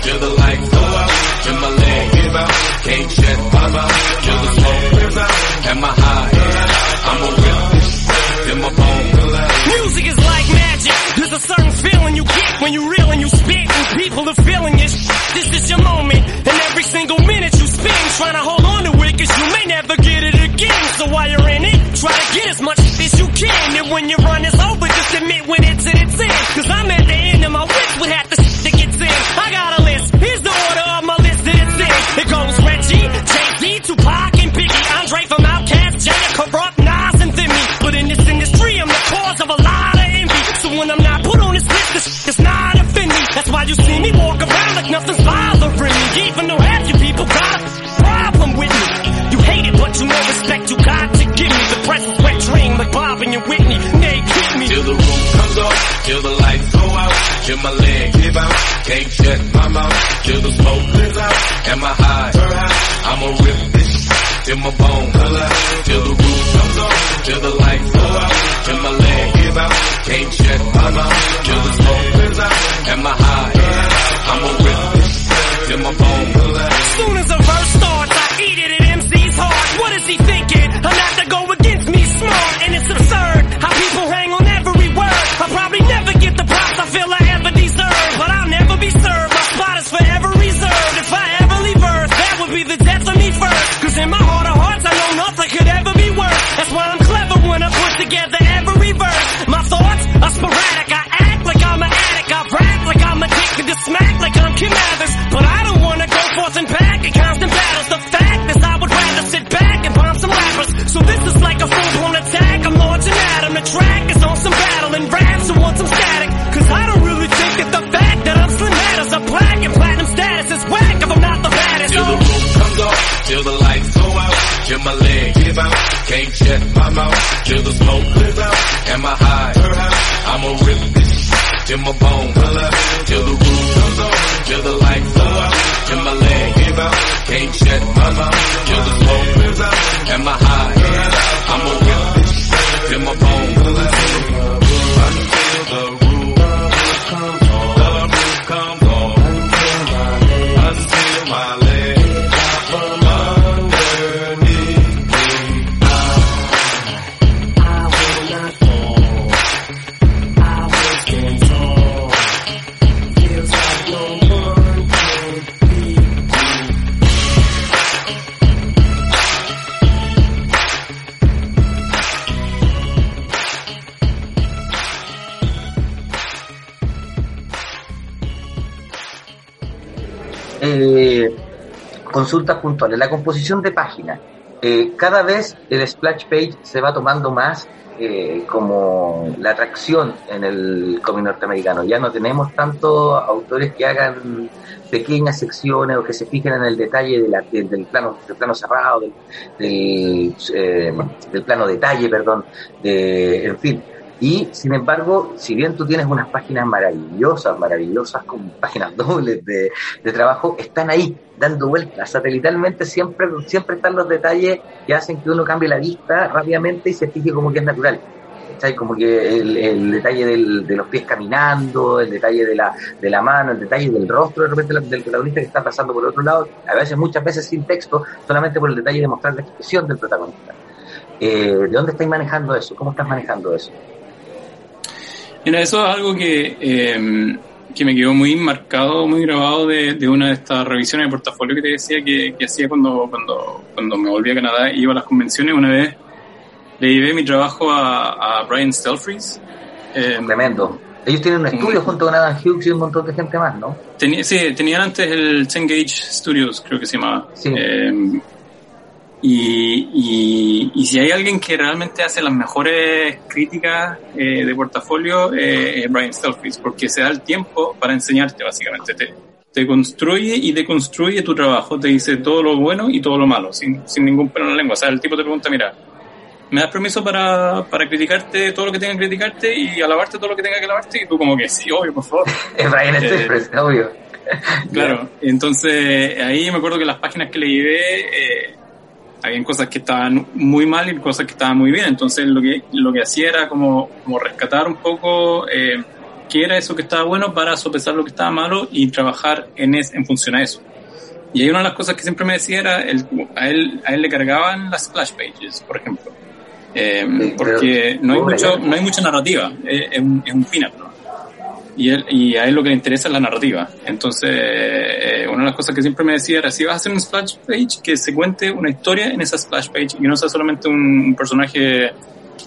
Speaker 7: till the lights go out, till my leg give out, can't shut my mouth, till the smoke clears out, and my high, I'ma rip till my bone.
Speaker 6: Music is like magic. There's a certain feeling you get when you reel and you spit, and people are feeling it. This is your moment, and every single minute you spend trying to hold on to it, cause you may never get it again. So while you're in it, try to get as much as you can. And when your run is in my bones. in
Speaker 7: my
Speaker 2: bones. Consultas puntuales. La composición de páginas. Eh, cada vez el splash page se va tomando más eh, como la atracción en el cómic norteamericano. Ya no tenemos tantos autores que hagan pequeñas secciones o que se fijen en el detalle de la- de- del plano del plano cerrado, del, del, eh, del plano detalle, perdón, de, en fin. Y sin embargo, si bien tú tienes unas páginas maravillosas, maravillosas con páginas dobles de, de trabajo, están ahí dando vueltas. Satelitalmente siempre, siempre están los detalles que hacen que uno cambie la vista rápidamente y se fije como que es natural. ¿Cachai? Como que el, el detalle del- de los pies caminando, el detalle de la, de la mano, el detalle del rostro de repente del protagonista que está pasando por otro lado, a veces, muchas veces sin texto, solamente por el detalle de mostrar la expresión del protagonista. Eh, ¿De dónde estáis manejando eso? ¿Cómo estás manejando eso?
Speaker 3: Mira, eso es algo que, eh, que me quedó muy marcado, muy grabado de, de una de estas revisiones de portafolio que te decía que, que hacía cuando, cuando, cuando me volví a Canadá y iba a las convenciones. Una vez le llevé mi trabajo a, a Brian Stelfreeze. Eh,
Speaker 2: Tremendo. Ellos tienen un estudio junto con Adam Hughes y un montón de gente más, ¿no?
Speaker 3: Tenía, sí, tenían antes el 10 Gauge Studios, creo que se llamaba.
Speaker 2: Sí.
Speaker 3: Eh, y, y, y si hay alguien que realmente hace las mejores críticas eh, de portafolio, eh, es Brian Stelfreeze, porque se da el tiempo para enseñarte, básicamente. Te, te construye y deconstruye tu trabajo, te dice todo lo bueno y todo lo malo, sin, sin ningún pelo en la lengua. O sea, el tipo te pregunta, mira, ¿me das permiso para, para criticarte todo lo que tenga que criticarte y alabarte todo lo que tenga que alabarte? Y tú como que sí, obvio, por favor.
Speaker 2: Es Brian
Speaker 3: Eh,
Speaker 2: Stelfreeze, obvio.
Speaker 3: Claro, entonces ahí me acuerdo que las páginas que le llevé, eh, habían cosas que estaban muy mal y cosas que estaban muy bien, entonces lo que, lo que hacía era como, como rescatar un poco eh, qué era eso que estaba bueno para sopesar lo que estaba malo y trabajar en, es, en función a eso. Y ahí una de las cosas que siempre me decía era, el, a, él, a él le cargaban las splash pages, por ejemplo. Eh, porque no hay, mucho, no hay mucha narrativa, es, es un, es un pin-up, ¿no? Y, él, y a él lo que le interesa es la narrativa. Entonces, eh, una de las cosas que siempre me decía era, si vas a hacer un splash page, que se cuente una historia en esa splash page y no sea solamente un, un personaje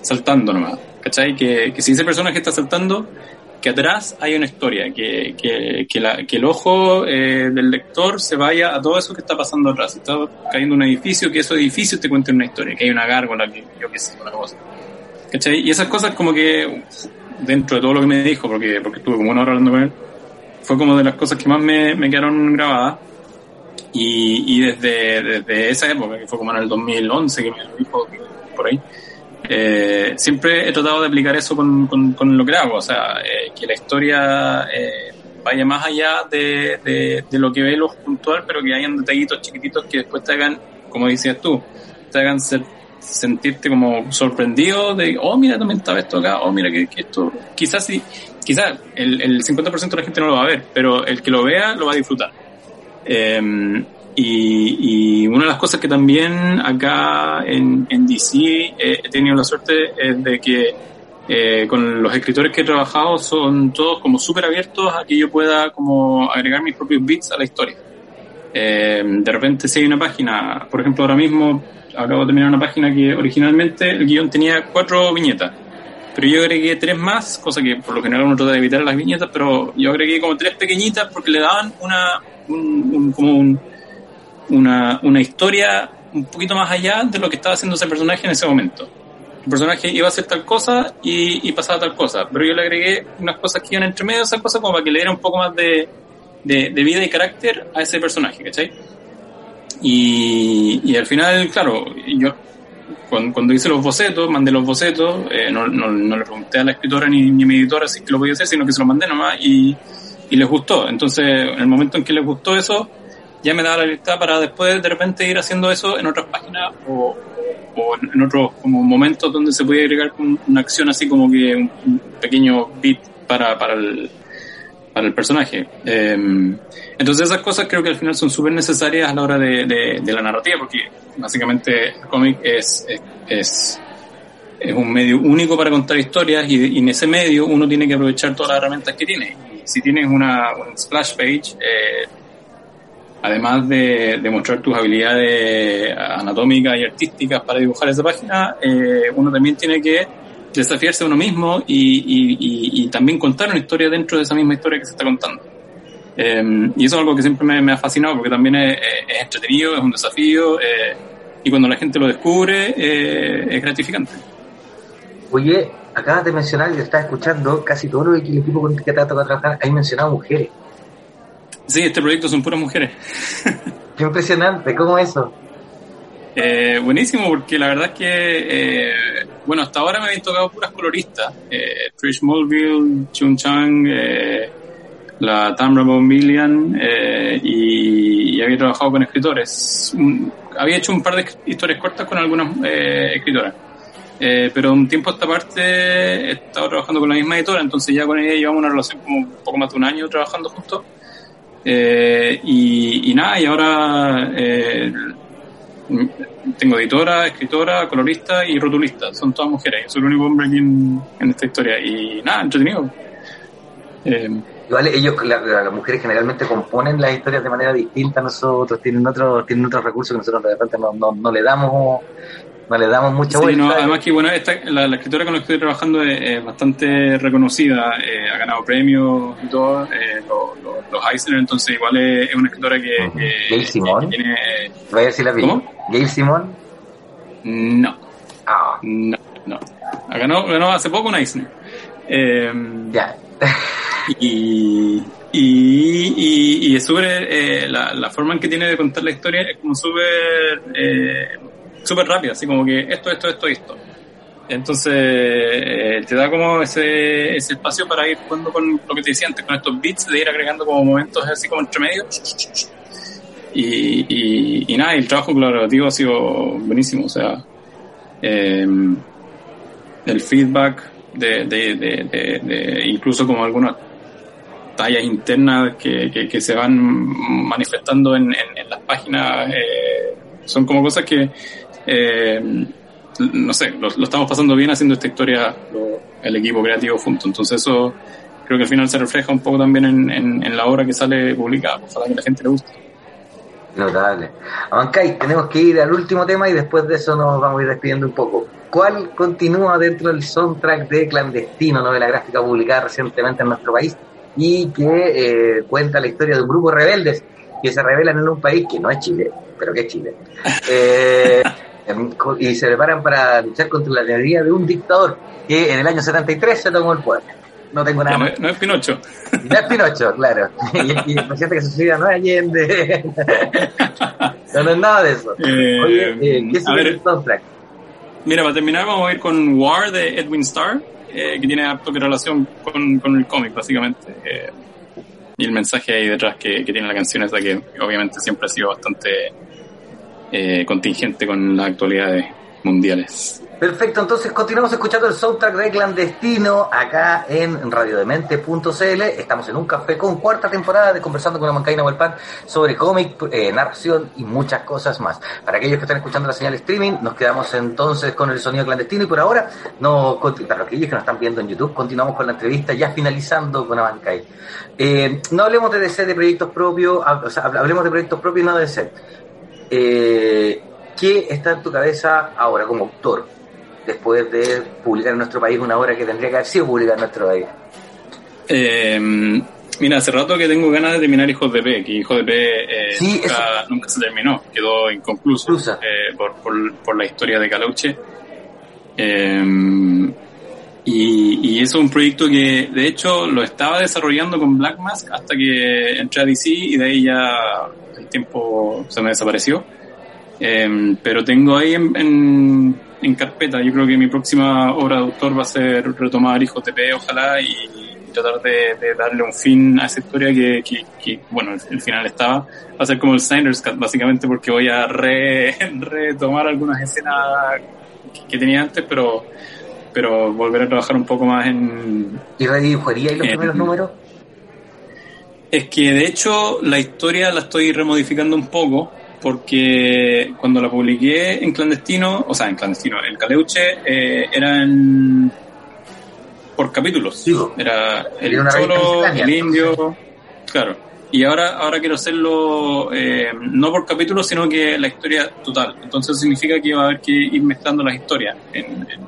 Speaker 3: saltando nomás. ¿Cachai? Que, que si ese personaje está saltando, que atrás hay una historia, que, que, que, la- que el ojo eh, del lector se vaya a todo eso que está pasando atrás. Si está cayendo un edificio, que esos edificios te cuenten una historia, que hay una gárgola, que yo qué sé, una cosa. ¿Cachai? Y esas cosas como que dentro de todo lo que me dijo, porque, porque estuve como una hora hablando con él, fue como de las cosas que más me, me quedaron grabadas. Y, y desde, desde esa época, que fue como en el 2011 que me lo dijo por ahí, eh, siempre he tratado de aplicar eso con, con, con lo que hago, o sea, eh, que la historia eh, vaya más allá de, de, de lo que ve ojo puntual, pero que hayan detallitos chiquititos que después te hagan, como decías tú, te hagan ser, sentirte como sorprendido de, oh, mira, también estaba esto acá, oh, mira que, esto, quizás sí, quizás el, el 50% de la gente no lo va a ver, pero el que lo vea lo va a disfrutar. Eh, y, y una de las cosas que también acá en, en DC eh, he tenido la suerte es de que eh, con los escritores que he trabajado son todos como súper abiertos a que yo pueda como agregar mis propios bits a la historia. Eh, de repente si hay una página, por ejemplo ahora mismo acabo de terminar una página que originalmente el guion tenía cuatro viñetas, pero yo agregué tres más, cosa que por lo general uno trata de evitar las viñetas, pero yo agregué como tres pequeñitas porque le daban una, un, un- como un, una, una historia un poquito más allá de lo que estaba haciendo ese personaje en ese momento. El personaje iba a hacer tal cosa y, y pasaba tal cosa, pero yo le agregué unas cosas que iban entre medio de esas cosas como para que le diera un poco más de, de, de vida y carácter a ese personaje, ¿cachai? Y, y al final, claro, yo cuando, hice los bocetos, mandé los bocetos, eh, no, no, no le pregunté a la escritora ni, ni a mi editora si lo podía hacer, sino que se lo mandé nomás y, y les gustó. Entonces, en el momento en que les gustó eso, ya me daba la libertad para después de repente ir haciendo eso en otras páginas o, o en, otros como momentos donde se podía agregar un- una acción así como que un, un pequeño beat para, para el para el personaje. Eh, entonces esas cosas creo que al final son súper necesarias a la hora de, de, de la narrativa, porque básicamente el cómic es, es, es, un medio único para contar historias y, y en ese medio uno tiene que aprovechar todas las herramientas que tiene. Y si tienes una, un splash page, eh, además de, de mostrar tus habilidades anatómicas y artísticas para dibujar esa página, eh, uno también tiene que desafiarse a uno mismo y, y, y, y también contar una historia dentro de esa misma historia que se está contando. Eh, y eso es algo que siempre me, me ha fascinado porque también es, es entretenido, es un desafío eh, y cuando la gente lo descubre eh, es gratificante.
Speaker 2: Oye, acabas de mencionar, yo estaba escuchando, casi todo lo que el equipo con el que te ha tocado trabajar, hay mencionado mujeres.
Speaker 3: Sí, este proyecto son puras mujeres.
Speaker 2: Qué impresionante, ¿cómo eso?
Speaker 3: Eh, buenísimo, porque la verdad es que, eh, bueno, hasta ahora me habían tocado puras coloristas. Eh, Trish Mulville, Chun Chang, eh, la Tamra Bombilian, eh, y, y había trabajado con escritores. Había hecho un par de historias cortas con algunas eh, escritoras. Eh, pero un tiempo a esta parte he estado trabajando con la misma editora, entonces ya con ella llevamos una relación como un poco más de un año trabajando juntos. Eh, y, y nada, y ahora eh, tengo editora, escritora, colorista y rotulista. Son todas mujeres. Soy el único hombre aquí en, en esta historia. Y nada, entretenido. Eh,
Speaker 2: Igual ellos, la- la- las mujeres generalmente componen las historias de manera distinta a nosotros, tienen otros, tienen otros recursos que nosotros de repente no, no, no le damos, no le damos mucha
Speaker 3: sí,
Speaker 2: vuelta.
Speaker 3: no, además que bueno, esta, la, la escritora con la que estoy trabajando es, es bastante reconocida, eh, ha ganado premios y todo, eh, los, Eisner, entonces igual es, es una escritora que,
Speaker 2: Ujú.
Speaker 3: que-
Speaker 2: Gail
Speaker 3: tiene...
Speaker 2: Voy a decir la vi.
Speaker 3: ¿Cómo?
Speaker 2: Gail Simón.
Speaker 3: No,
Speaker 2: Ah,
Speaker 3: no, no. Ha ganado, ganó hace poco un Eisner. Eh,
Speaker 2: ya.
Speaker 3: y, y, y, y es súper, eh, la, la forma en que tiene de contar la historia es como súper, eh, súper rápida, así como que esto, esto, esto, esto. Entonces, eh, te da como ese, ese espacio para ir jugando con lo que te antes, con estos beats, de ir agregando como momentos así como entre medio. Y, y, y nada, el trabajo colaborativo ha sido buenísimo, o sea, eh, el feedback de, de, de, de, de incluso como algunas tallas internas que, que, que se van manifestando en, en, en las páginas eh, son como cosas que eh, no sé, lo, lo, estamos pasando bien haciendo esta historia lo, el equipo creativo junto, entonces eso creo que al final se refleja un poco también en, en, en la obra que sale publicada, ojalá que la gente le guste.
Speaker 2: Notable. Amancay, tenemos que ir al último tema y después de eso nos vamos a ir despidiendo un poco. ¿Cuál continúa dentro del soundtrack de Clandestino, novela gráfica publicada recientemente en nuestro país y que eh, cuenta la historia de un grupo de rebeldes que se rebelan en un país que no es Chile, pero que es Chile? Eh, y se preparan para luchar contra la teoría de un dictador que en el año 73 se tomó el poder. No tengo nada
Speaker 3: no. No es Pinocho.
Speaker 2: No es Pinocho, claro. Y, y el presidente que suicida no es Allende. no, no es nada de eso.
Speaker 3: Eh,
Speaker 2: Oye, eh, ¿qué es
Speaker 3: a ver,
Speaker 2: el soundtrack?
Speaker 3: Mira, para terminar vamos a ir con War de Edwin Starr, eh, que tiene harto que relación con, con el cómic, básicamente. Y el mensaje ahí detrás que, que, tiene la canción es de que obviamente siempre ha sido bastante eh, contingente con las actualidades mundiales.
Speaker 2: Perfecto, entonces continuamos escuchando el soundtrack de Clandestino acá en radiodemente.cl. Estamos en un café con cuarta temporada de Conversando con la Mancaina Huelpan sobre cómic, eh, narración y muchas cosas más. Para aquellos que están escuchando la señal streaming, nos quedamos entonces con el sonido clandestino y por ahora, no, para aquellos que nos están viendo en YouTube, continuamos con la entrevista ya finalizando con Amancay. Eh, no hablemos de DC de proyectos propios, o sea, hablemos de proyectos propios y no de DC. Eh, ¿Qué está en tu cabeza ahora como autor? después de publicar en nuestro país una obra que tendría que haber sido publicada en nuestro país?
Speaker 3: Eh, mira, hace rato que tengo ganas de terminar Hijos de P, que Hijos de P eh,
Speaker 2: sí,
Speaker 3: nunca, se terminó, quedó inconcluso eh, por, por, por, la historia de Calauche. Eh, y, y, eso es un proyecto que de hecho lo estaba desarrollando con Black Mask hasta que entré a DC y de ahí ya el tiempo se me desapareció. Eh, pero tengo ahí en, en, en, carpeta, yo creo que mi próxima obra de autor va a ser retomar Hijos de P, ojalá, y, y tratar de, de, darle un fin a esa historia que, que, que bueno, el, el, final estaba. Va a ser como el Snyder's Cut, básicamente, porque voy a re, retomar algunas escenas que, que, tenía antes, pero pero volver a trabajar un poco más en...
Speaker 2: ¿Y redibujaría los en, primeros números?
Speaker 3: Es que de hecho la historia la estoy remodificando un poco, porque cuando la publiqué en clandestino, o sea, en clandestino, el Caleuche eh, era en, por capítulos. Era el cholo, el indio, claro. Y ahora, ahora quiero hacerlo eh, no por capítulos, sino que la historia total. Entonces significa que va a haber que ir mezclando las historias en, en,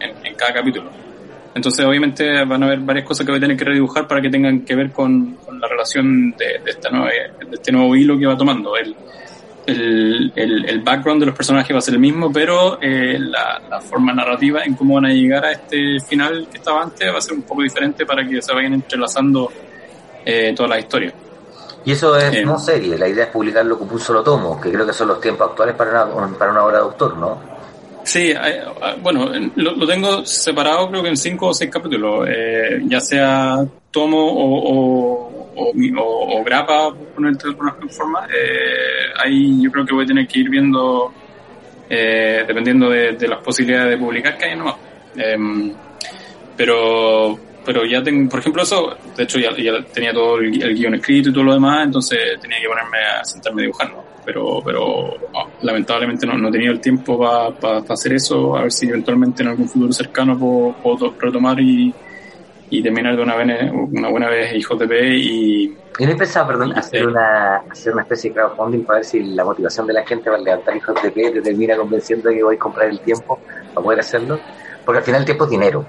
Speaker 3: en, en cada capítulo. Entonces, obviamente, van a haber varias cosas que voy a tener que redibujar para que tengan que ver con, con la relación de, de, esta nueva, de este nuevo hilo que va tomando. El, el, el, el background de los personajes va a ser el mismo, pero eh, la, la forma narrativa en cómo van a llegar a este final que estaba antes va a ser un poco diferente para que se vayan entrelazando eh, todas las historias.
Speaker 2: Y eso es
Speaker 3: Eh.
Speaker 2: no serie, la idea es publicarlo como un solo tomo, que creo que son los tiempos actuales para una, para una obra de autor, ¿no?
Speaker 3: Sí, eh, bueno, lo, tengo separado creo que en cinco o seis capítulos, eh, ya sea tomo o, o, o, grapa, por ponerte de alguna forma. Eh, ahí yo creo que voy a tener que ir viendo, eh, dependiendo de, las posibilidades de publicar que hay nomás. Em, pero pero ya tengo, por ejemplo, eso, de hecho ya, tenía todo el, el guion escrito y todo lo demás, entonces tenía que ponerme a sentarme a dibujarlo. Pero, pero no, lamentablemente no, no he tenido el tiempo para hacer eso, a ver si eventualmente en algún futuro cercano puedo, puedo retomar y, y terminar de una, vez, una buena vez Hijos de P y
Speaker 2: Y no he pensado, perdón, hacer
Speaker 3: Sí.
Speaker 2: una, hacer una especie de crowdfunding para ver si la motivación de la gente para levantar hijos de P te termina convenciendo de que voy a comprar el tiempo para poder hacerlo. Porque al final el tiempo es dinero.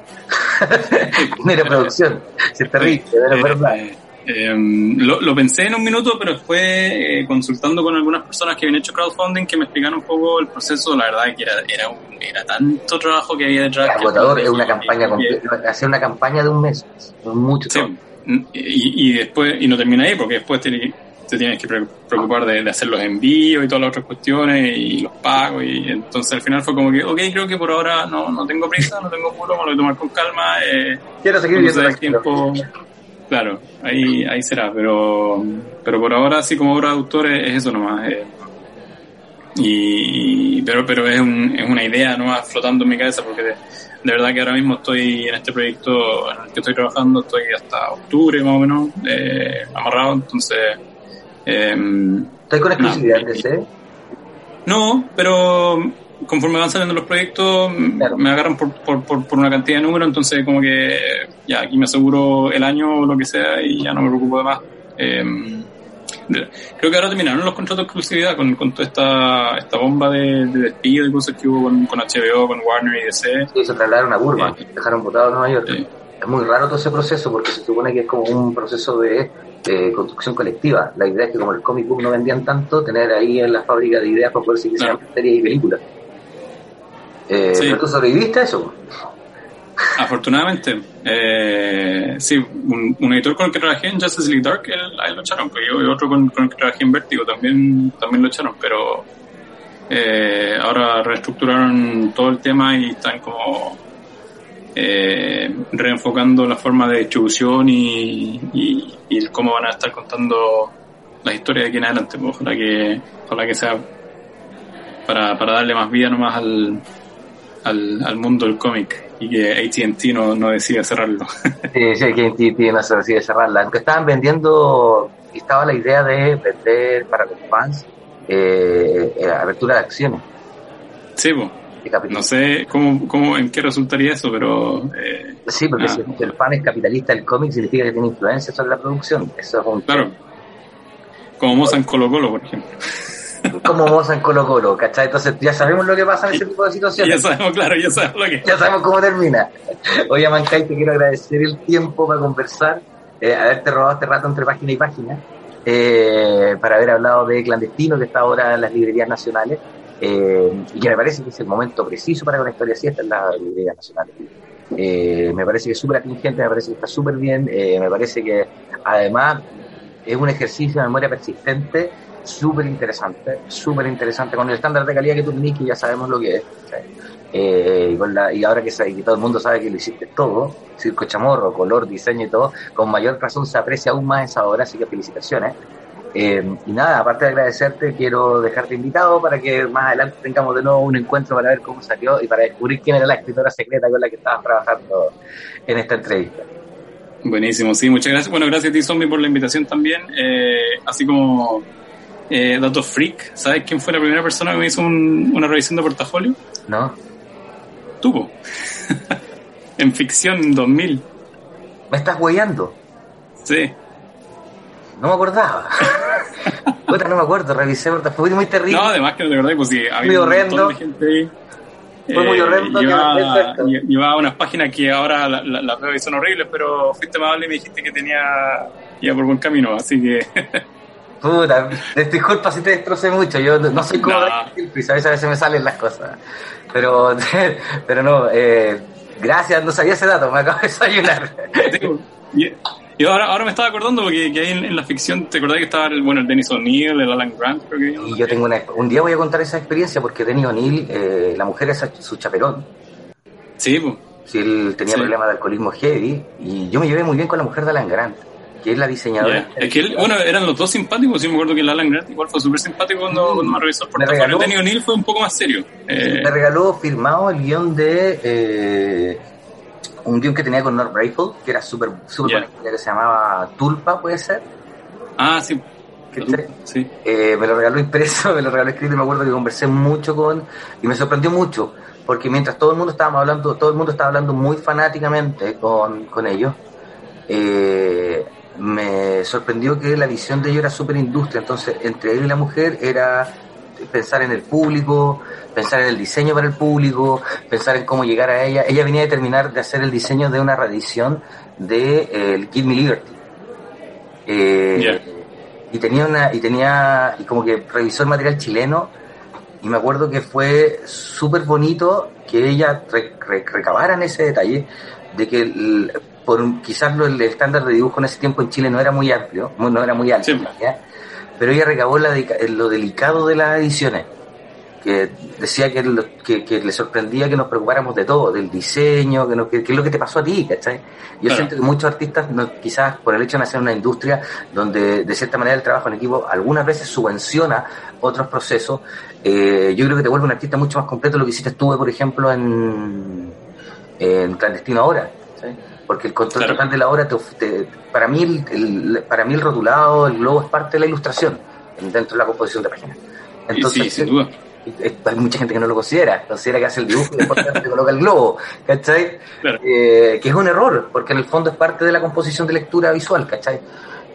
Speaker 2: dinero producción. Si es terrible, pero es verdad.
Speaker 3: Eh, eh, lo, lo pensé en un minuto, pero después eh, consultando con algunas personas que habían hecho crowdfunding que me explicaron un poco el proceso, la verdad que era, era, un- era tanto trabajo que había detrás. que-
Speaker 2: agotador es una campaña completa. Hacer una campaña de un mes, mucho
Speaker 3: Sí, y, y después, y no termina ahí, porque después te, te tienes que pre- preocupar de, de hacer los envíos y todas las otras cuestiones y los pagos. Y entonces al final fue como que, ok, creo que por ahora no, no tengo prisa, no tengo apuro, me lo voy a tomar con calma. Eh,
Speaker 2: Quiero seguir viendo
Speaker 3: dé el tiempo, claro, ahí, ahí será, pero, pero por ahora, sí, como obra de autor, es, es eso nomás. eh. y, pero, pero es, un, es una idea nomás flotando en mi cabeza, porque de, de verdad que ahora mismo estoy en este proyecto en el que estoy trabajando, estoy hasta octubre más o menos eh, amarrado, entonces. em,
Speaker 2: ¿Estoy con exclusividad
Speaker 3: No,
Speaker 2: DC?
Speaker 3: no, pero conforme van saliendo los proyectos, m-
Speaker 2: Claro.
Speaker 3: me agarran por, por, por, por una cantidad de números, entonces como que ya aquí me aseguro el año o lo que sea y ya no me preocupo de más. Eh, de- creo que ahora terminaron los contratos de exclusividad con, con toda esta, esta bomba de, de despido y cosas que hubo con, con HBO, con Warner y DC.
Speaker 2: Sí, se trasladaron a Burbank, dejaron votado en Nueva York. Es muy raro todo ese proceso porque se supone que es como un proceso de eh, construcción colectiva. La idea es que como el comic book no vendían tanto, tener ahí en la fábrica de ideas para poder seguir
Speaker 3: Claro.
Speaker 2: haciendo series y películas. Eh,
Speaker 3: Sí.
Speaker 2: Pero tú sobreviviste a eso.
Speaker 3: Afortunadamente, eh, sí, un, un editor con el que trabajé en Justice League Dark, él, a él lo echaron, pues, y otro con, con el que trabajé en Vertigo también, también lo echaron, pero eh, ahora reestructuraron todo el tema y están como eh, reenfocando la forma de distribución y, y, y cómo van a estar contando las historias de aquí en adelante. Pues, ojalá que, ojalá que sea para, para darle más vida nomás al, al, al mundo del cómic y que AT&T no, no decida cerrarlo.
Speaker 2: Sí, sí, AT&T no se decide cerrarla. Aunque estaban vendiendo, estaba la idea de vender para los fans eh, eh, apertura de acciones.
Speaker 3: sí, pues, no sé cómo, cómo, en qué resultaría eso, pero eh,
Speaker 2: Sí, porque
Speaker 3: Ah.
Speaker 2: si el fan es capitalista del cómic significa que tiene influencia sobre la producción. Eso es un
Speaker 3: claro, como Moza en Colo Colo, por ejemplo.
Speaker 2: como Moza en Colo Colo, ¿cachai? Entonces ya sabemos lo que pasa en ese tipo de
Speaker 3: Ya
Speaker 2: situaciones.
Speaker 3: sabemos, claro, ya sabemos lo que
Speaker 2: Ya sabemos cómo termina. Oye, Mancay, te quiero agradecer el tiempo para conversar, eh, haberte robado este rato entre página y página, eh, para haber hablado de Clandestino, que está ahora en las librerías nacionales, eh, y que me parece que es el momento preciso para que una historia así esté en las librerías nacionales. Eh, me parece que es súper atingente, me parece que está súper bien, eh, me parece que además es un ejercicio de memoria persistente súper interesante, súper interesante, con el estándar de calidad que tú tenés, que ya sabemos lo que es. Eh, y, ahora que todo el mundo sabe que lo hiciste todo, circo chamorro, color, diseño y todo, con mayor razón se aprecia aún más esa obra, así que felicitaciones. Eh, y nada, aparte de agradecerte, quiero dejarte invitado para que más adelante tengamos de nuevo un encuentro para ver cómo salió y para descubrir quién era la escritora secreta con la que estabas trabajando en esta entrevista.
Speaker 3: Buenísimo, sí, muchas gracias. Bueno, gracias a ti, Zombie, por la invitación también. Eh, así como eh, datos freak, ¿sabes quién fue la primera persona que me hizo un- una revisión de portafolio?
Speaker 2: ¿No?
Speaker 3: Tuvo. en ficción 2000.
Speaker 2: ¿Me estás huellando?
Speaker 3: Sí.
Speaker 2: No me acordaba. Puta, no me acuerdo, revisé, fue muy terrible.
Speaker 3: No, además que de verdad, pues sí, había
Speaker 2: Muy
Speaker 3: un
Speaker 2: horrendo.
Speaker 3: de gente ahí.
Speaker 2: Fue muy horrendo que-
Speaker 3: llevaba, unas páginas que ahora la- la- las veo y son horribles, pero fuiste amable y me dijiste que tenía iba por buen camino, así que
Speaker 2: Puta, disculpa si te destrocé mucho. Yo no soy como. Drake Gilchrist, a veces, a veces me salen las cosas. Pero, pero no, eh, gracias, no sabía ese dato, me acabo de desayunar.
Speaker 3: Y, y ahora, ahora me estaba acordando porque que ahí en, en la ficción, ¿te acordás que estaba el, bueno, el Dennis O'Neill, el Alan Grant? Creo que
Speaker 2: Y yo tengo una, un día voy a contar esa experiencia porque Denny O'Neill, eh, la mujer es su chaperón.
Speaker 3: Sí, pues.
Speaker 2: Si él tenía
Speaker 3: Sí.
Speaker 2: problemas de alcoholismo heavy, y yo me llevé muy bien con la mujer de Alan Grant, que es la diseñadora.
Speaker 3: Es que él, bueno, eran los dos simpáticos, sí me acuerdo que el Alan Grant igual fue súper simpático cuando, cuando me revisó el
Speaker 2: Me
Speaker 3: portafolio. Dennis O'Neill fue un poco más serio. Eh,
Speaker 2: Me regaló firmado el guion de eh, un guion que tenía con North Rifle, que era súper súper buena historia, que se llamaba Tulpa, puede ser.
Speaker 3: ah, sí. Sí.
Speaker 2: Eh, me lo regaló impreso, me lo regaló escrito y me acuerdo que conversé mucho con y me sorprendió mucho porque mientras todo el mundo estábamos hablando, todo el mundo estaba hablando muy fanáticamente con, con ellos, eh, me sorprendió que la visión de ellos era súper industria, entonces entre él y la mujer era pensar en el público, pensar en el diseño para el público, pensar en cómo llegar a ella. Ella venía a terminar de hacer el diseño de una reedición de eh, el Give Me Liberty. Eh, y tenía una y tenía y como que revisó el material chileno y me acuerdo que fue súper bonito que ella re- re- recabara en ese detalle de que el- por un- quizás lo- el estándar de dibujo en ese tiempo en Chile no era muy amplio, no era muy alto,
Speaker 3: Sí.
Speaker 2: ¿ya? pero ella recabó la deca- lo delicado de las ediciones que decía que, lo- que, que le sorprendía que nos preocupáramos de todo, del diseño, que, no- que, que es lo que te pasó a ti, ¿cachai? Yo
Speaker 3: Claro.
Speaker 2: siento que muchos artistas, no- quizás por el hecho de nacer en una industria donde de cierta manera el trabajo en equipo algunas veces subvenciona otros procesos, eh, yo creo que te vuelve un artista mucho más completo lo que hiciste tú, por ejemplo, en, en Clandestino ahora. Porque el control
Speaker 3: Claro.
Speaker 2: total de la obra, te, te- para, mí el, el- para mí el rotulado, el globo es parte de la ilustración dentro de la composición de páginas.
Speaker 3: Y sí, sin duda.
Speaker 2: eh, hay mucha gente que no lo considera, considera que hace el dibujo y después te coloca el globo, ¿cachai?
Speaker 3: Claro.
Speaker 2: Eh, que es un error, porque en el fondo es parte de la composición de lectura visual, ¿cachai?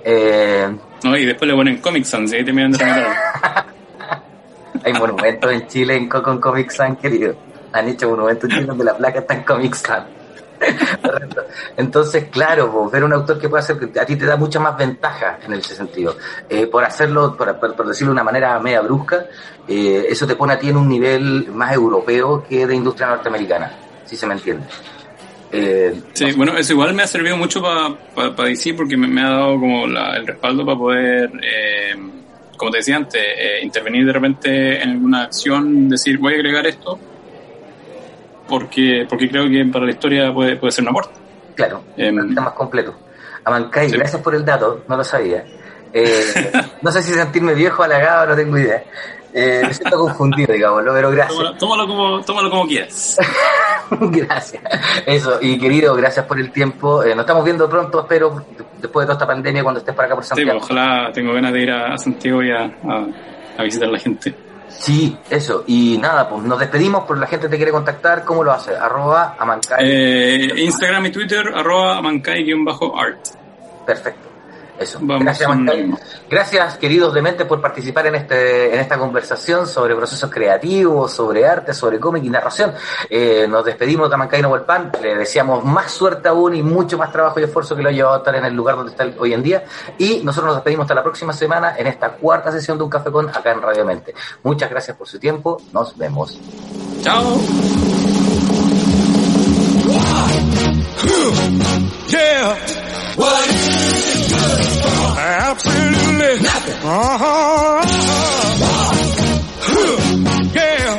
Speaker 2: Eh,
Speaker 3: No, y después le ponen Comic Sans y ahí te miran de
Speaker 2: hay monumentos en Chile en, co- con Comic Sans, querido. Han hecho monumentos en Chile donde la placa está en Comic Sans. Entonces, claro, ver un autor que puede hacer que a ti te da mucha más ventaja en ese sentido. Eh, por hacerlo, por, decirlo de una manera media brusca, eh, eso te pone a ti en un nivel más europeo que de industria norteamericana, si se me entiende. Eh,
Speaker 3: Sí, bueno, eso igual me ha servido mucho para pa, DC porque me, ha dado como la- el respaldo para poder, eh, como te decía antes, intervenir de repente en alguna acción, decir voy a agregar esto porque porque creo que para la historia puede, puede ser un aporte.
Speaker 2: Claro, está más completo. Amancay,
Speaker 3: sí.
Speaker 2: gracias por el dato, no lo sabía. Eh, no sé si sentirme viejo, halagado, no tengo idea. Eh, me siento confundido, digámoslo, pero gracias.
Speaker 3: Tómalo, tómalo como, tómalo como quieras.
Speaker 2: gracias. Eso, y querido, gracias por el tiempo. Eh, nos estamos viendo pronto, espero, después de toda esta pandemia, cuando estés por acá por
Speaker 3: Sí,
Speaker 2: Santiago.
Speaker 3: pues, ojalá tengo ganas de ir a, a Santiago y a, a, a visitar a la gente.
Speaker 2: Sí, eso. Y nada, pues nos despedimos, por la gente te quiere contactar, ¿cómo lo hace? Arroba Amancay.
Speaker 3: Eh, Instagram y Twitter, arroba mancay-art.
Speaker 2: Perfecto. Eso.
Speaker 3: Vamos
Speaker 2: Gracias, Mancay. Gracias, queridos dementes, por participar en este en esta conversación sobre procesos creativos, sobre arte, sobre cómic y narración. Eh, nos despedimos de Mancay Pan. Le deseamos más suerte aún y mucho más trabajo y esfuerzo que lo ha llevado a estar en el lugar donde está hoy en día. Y nosotros nos despedimos hasta la próxima semana en esta cuarta sesión de Un Café con acá en Radio Mente. Muchas gracias por su tiempo. Nos vemos.
Speaker 3: Chao.
Speaker 8: Yeah. What is it good for? Absolutely. Nothing. Uh-huh. Huh. Yeah.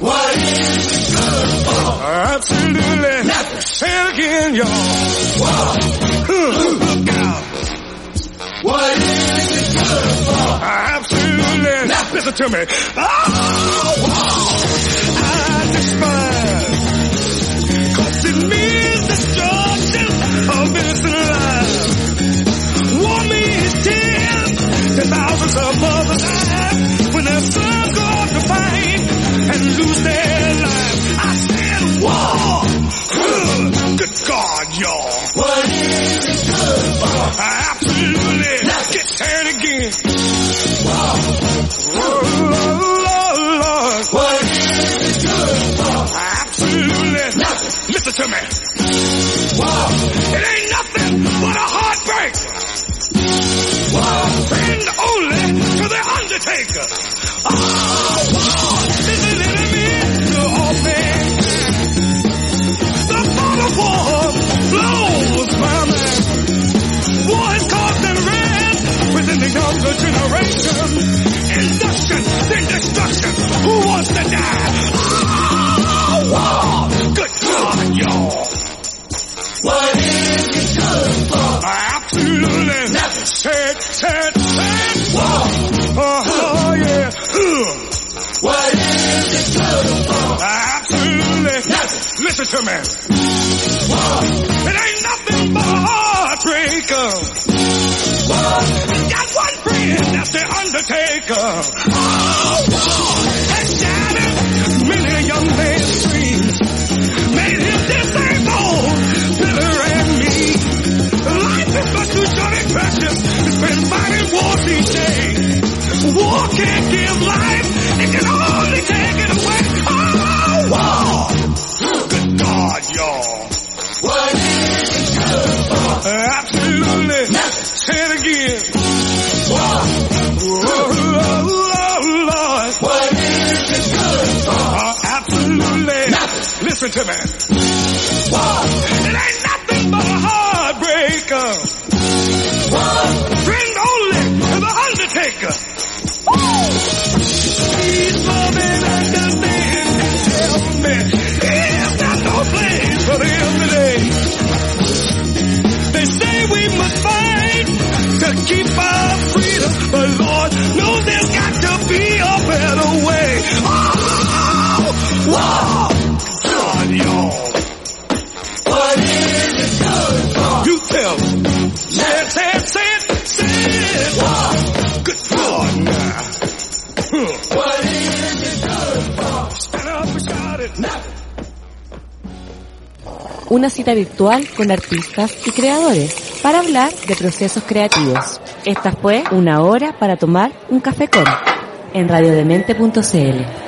Speaker 8: What is it good for? Absolutely. Nothing. Say it again, y'all. Look out. What is it good for? Absolutely. Listen to me. Oh, I despise. Cause it means destruction of. War means tears and thousands of mothers when their sons go to fight and lose their lives. I said war. Good God, y'all. What is it good for? Absolutely. Get again. Oh, Lord, Lord. What is it good for? to me. Wow. It ain't nothing but a heartbreak. Wow. Friend only to the undertaker. Oh, Said, said. War. Oh, yeah. What is it good for? Absolutely. Nothing. Listen to me. War. It ain't nothing but a heartbreaker. War. Got one friend, that's the Undertaker. Oh, war. Man.
Speaker 1: Una cita virtual con artistas y creadores para hablar de procesos creativos. Esta fue una hora para tomar un café con en radiodemente.cl.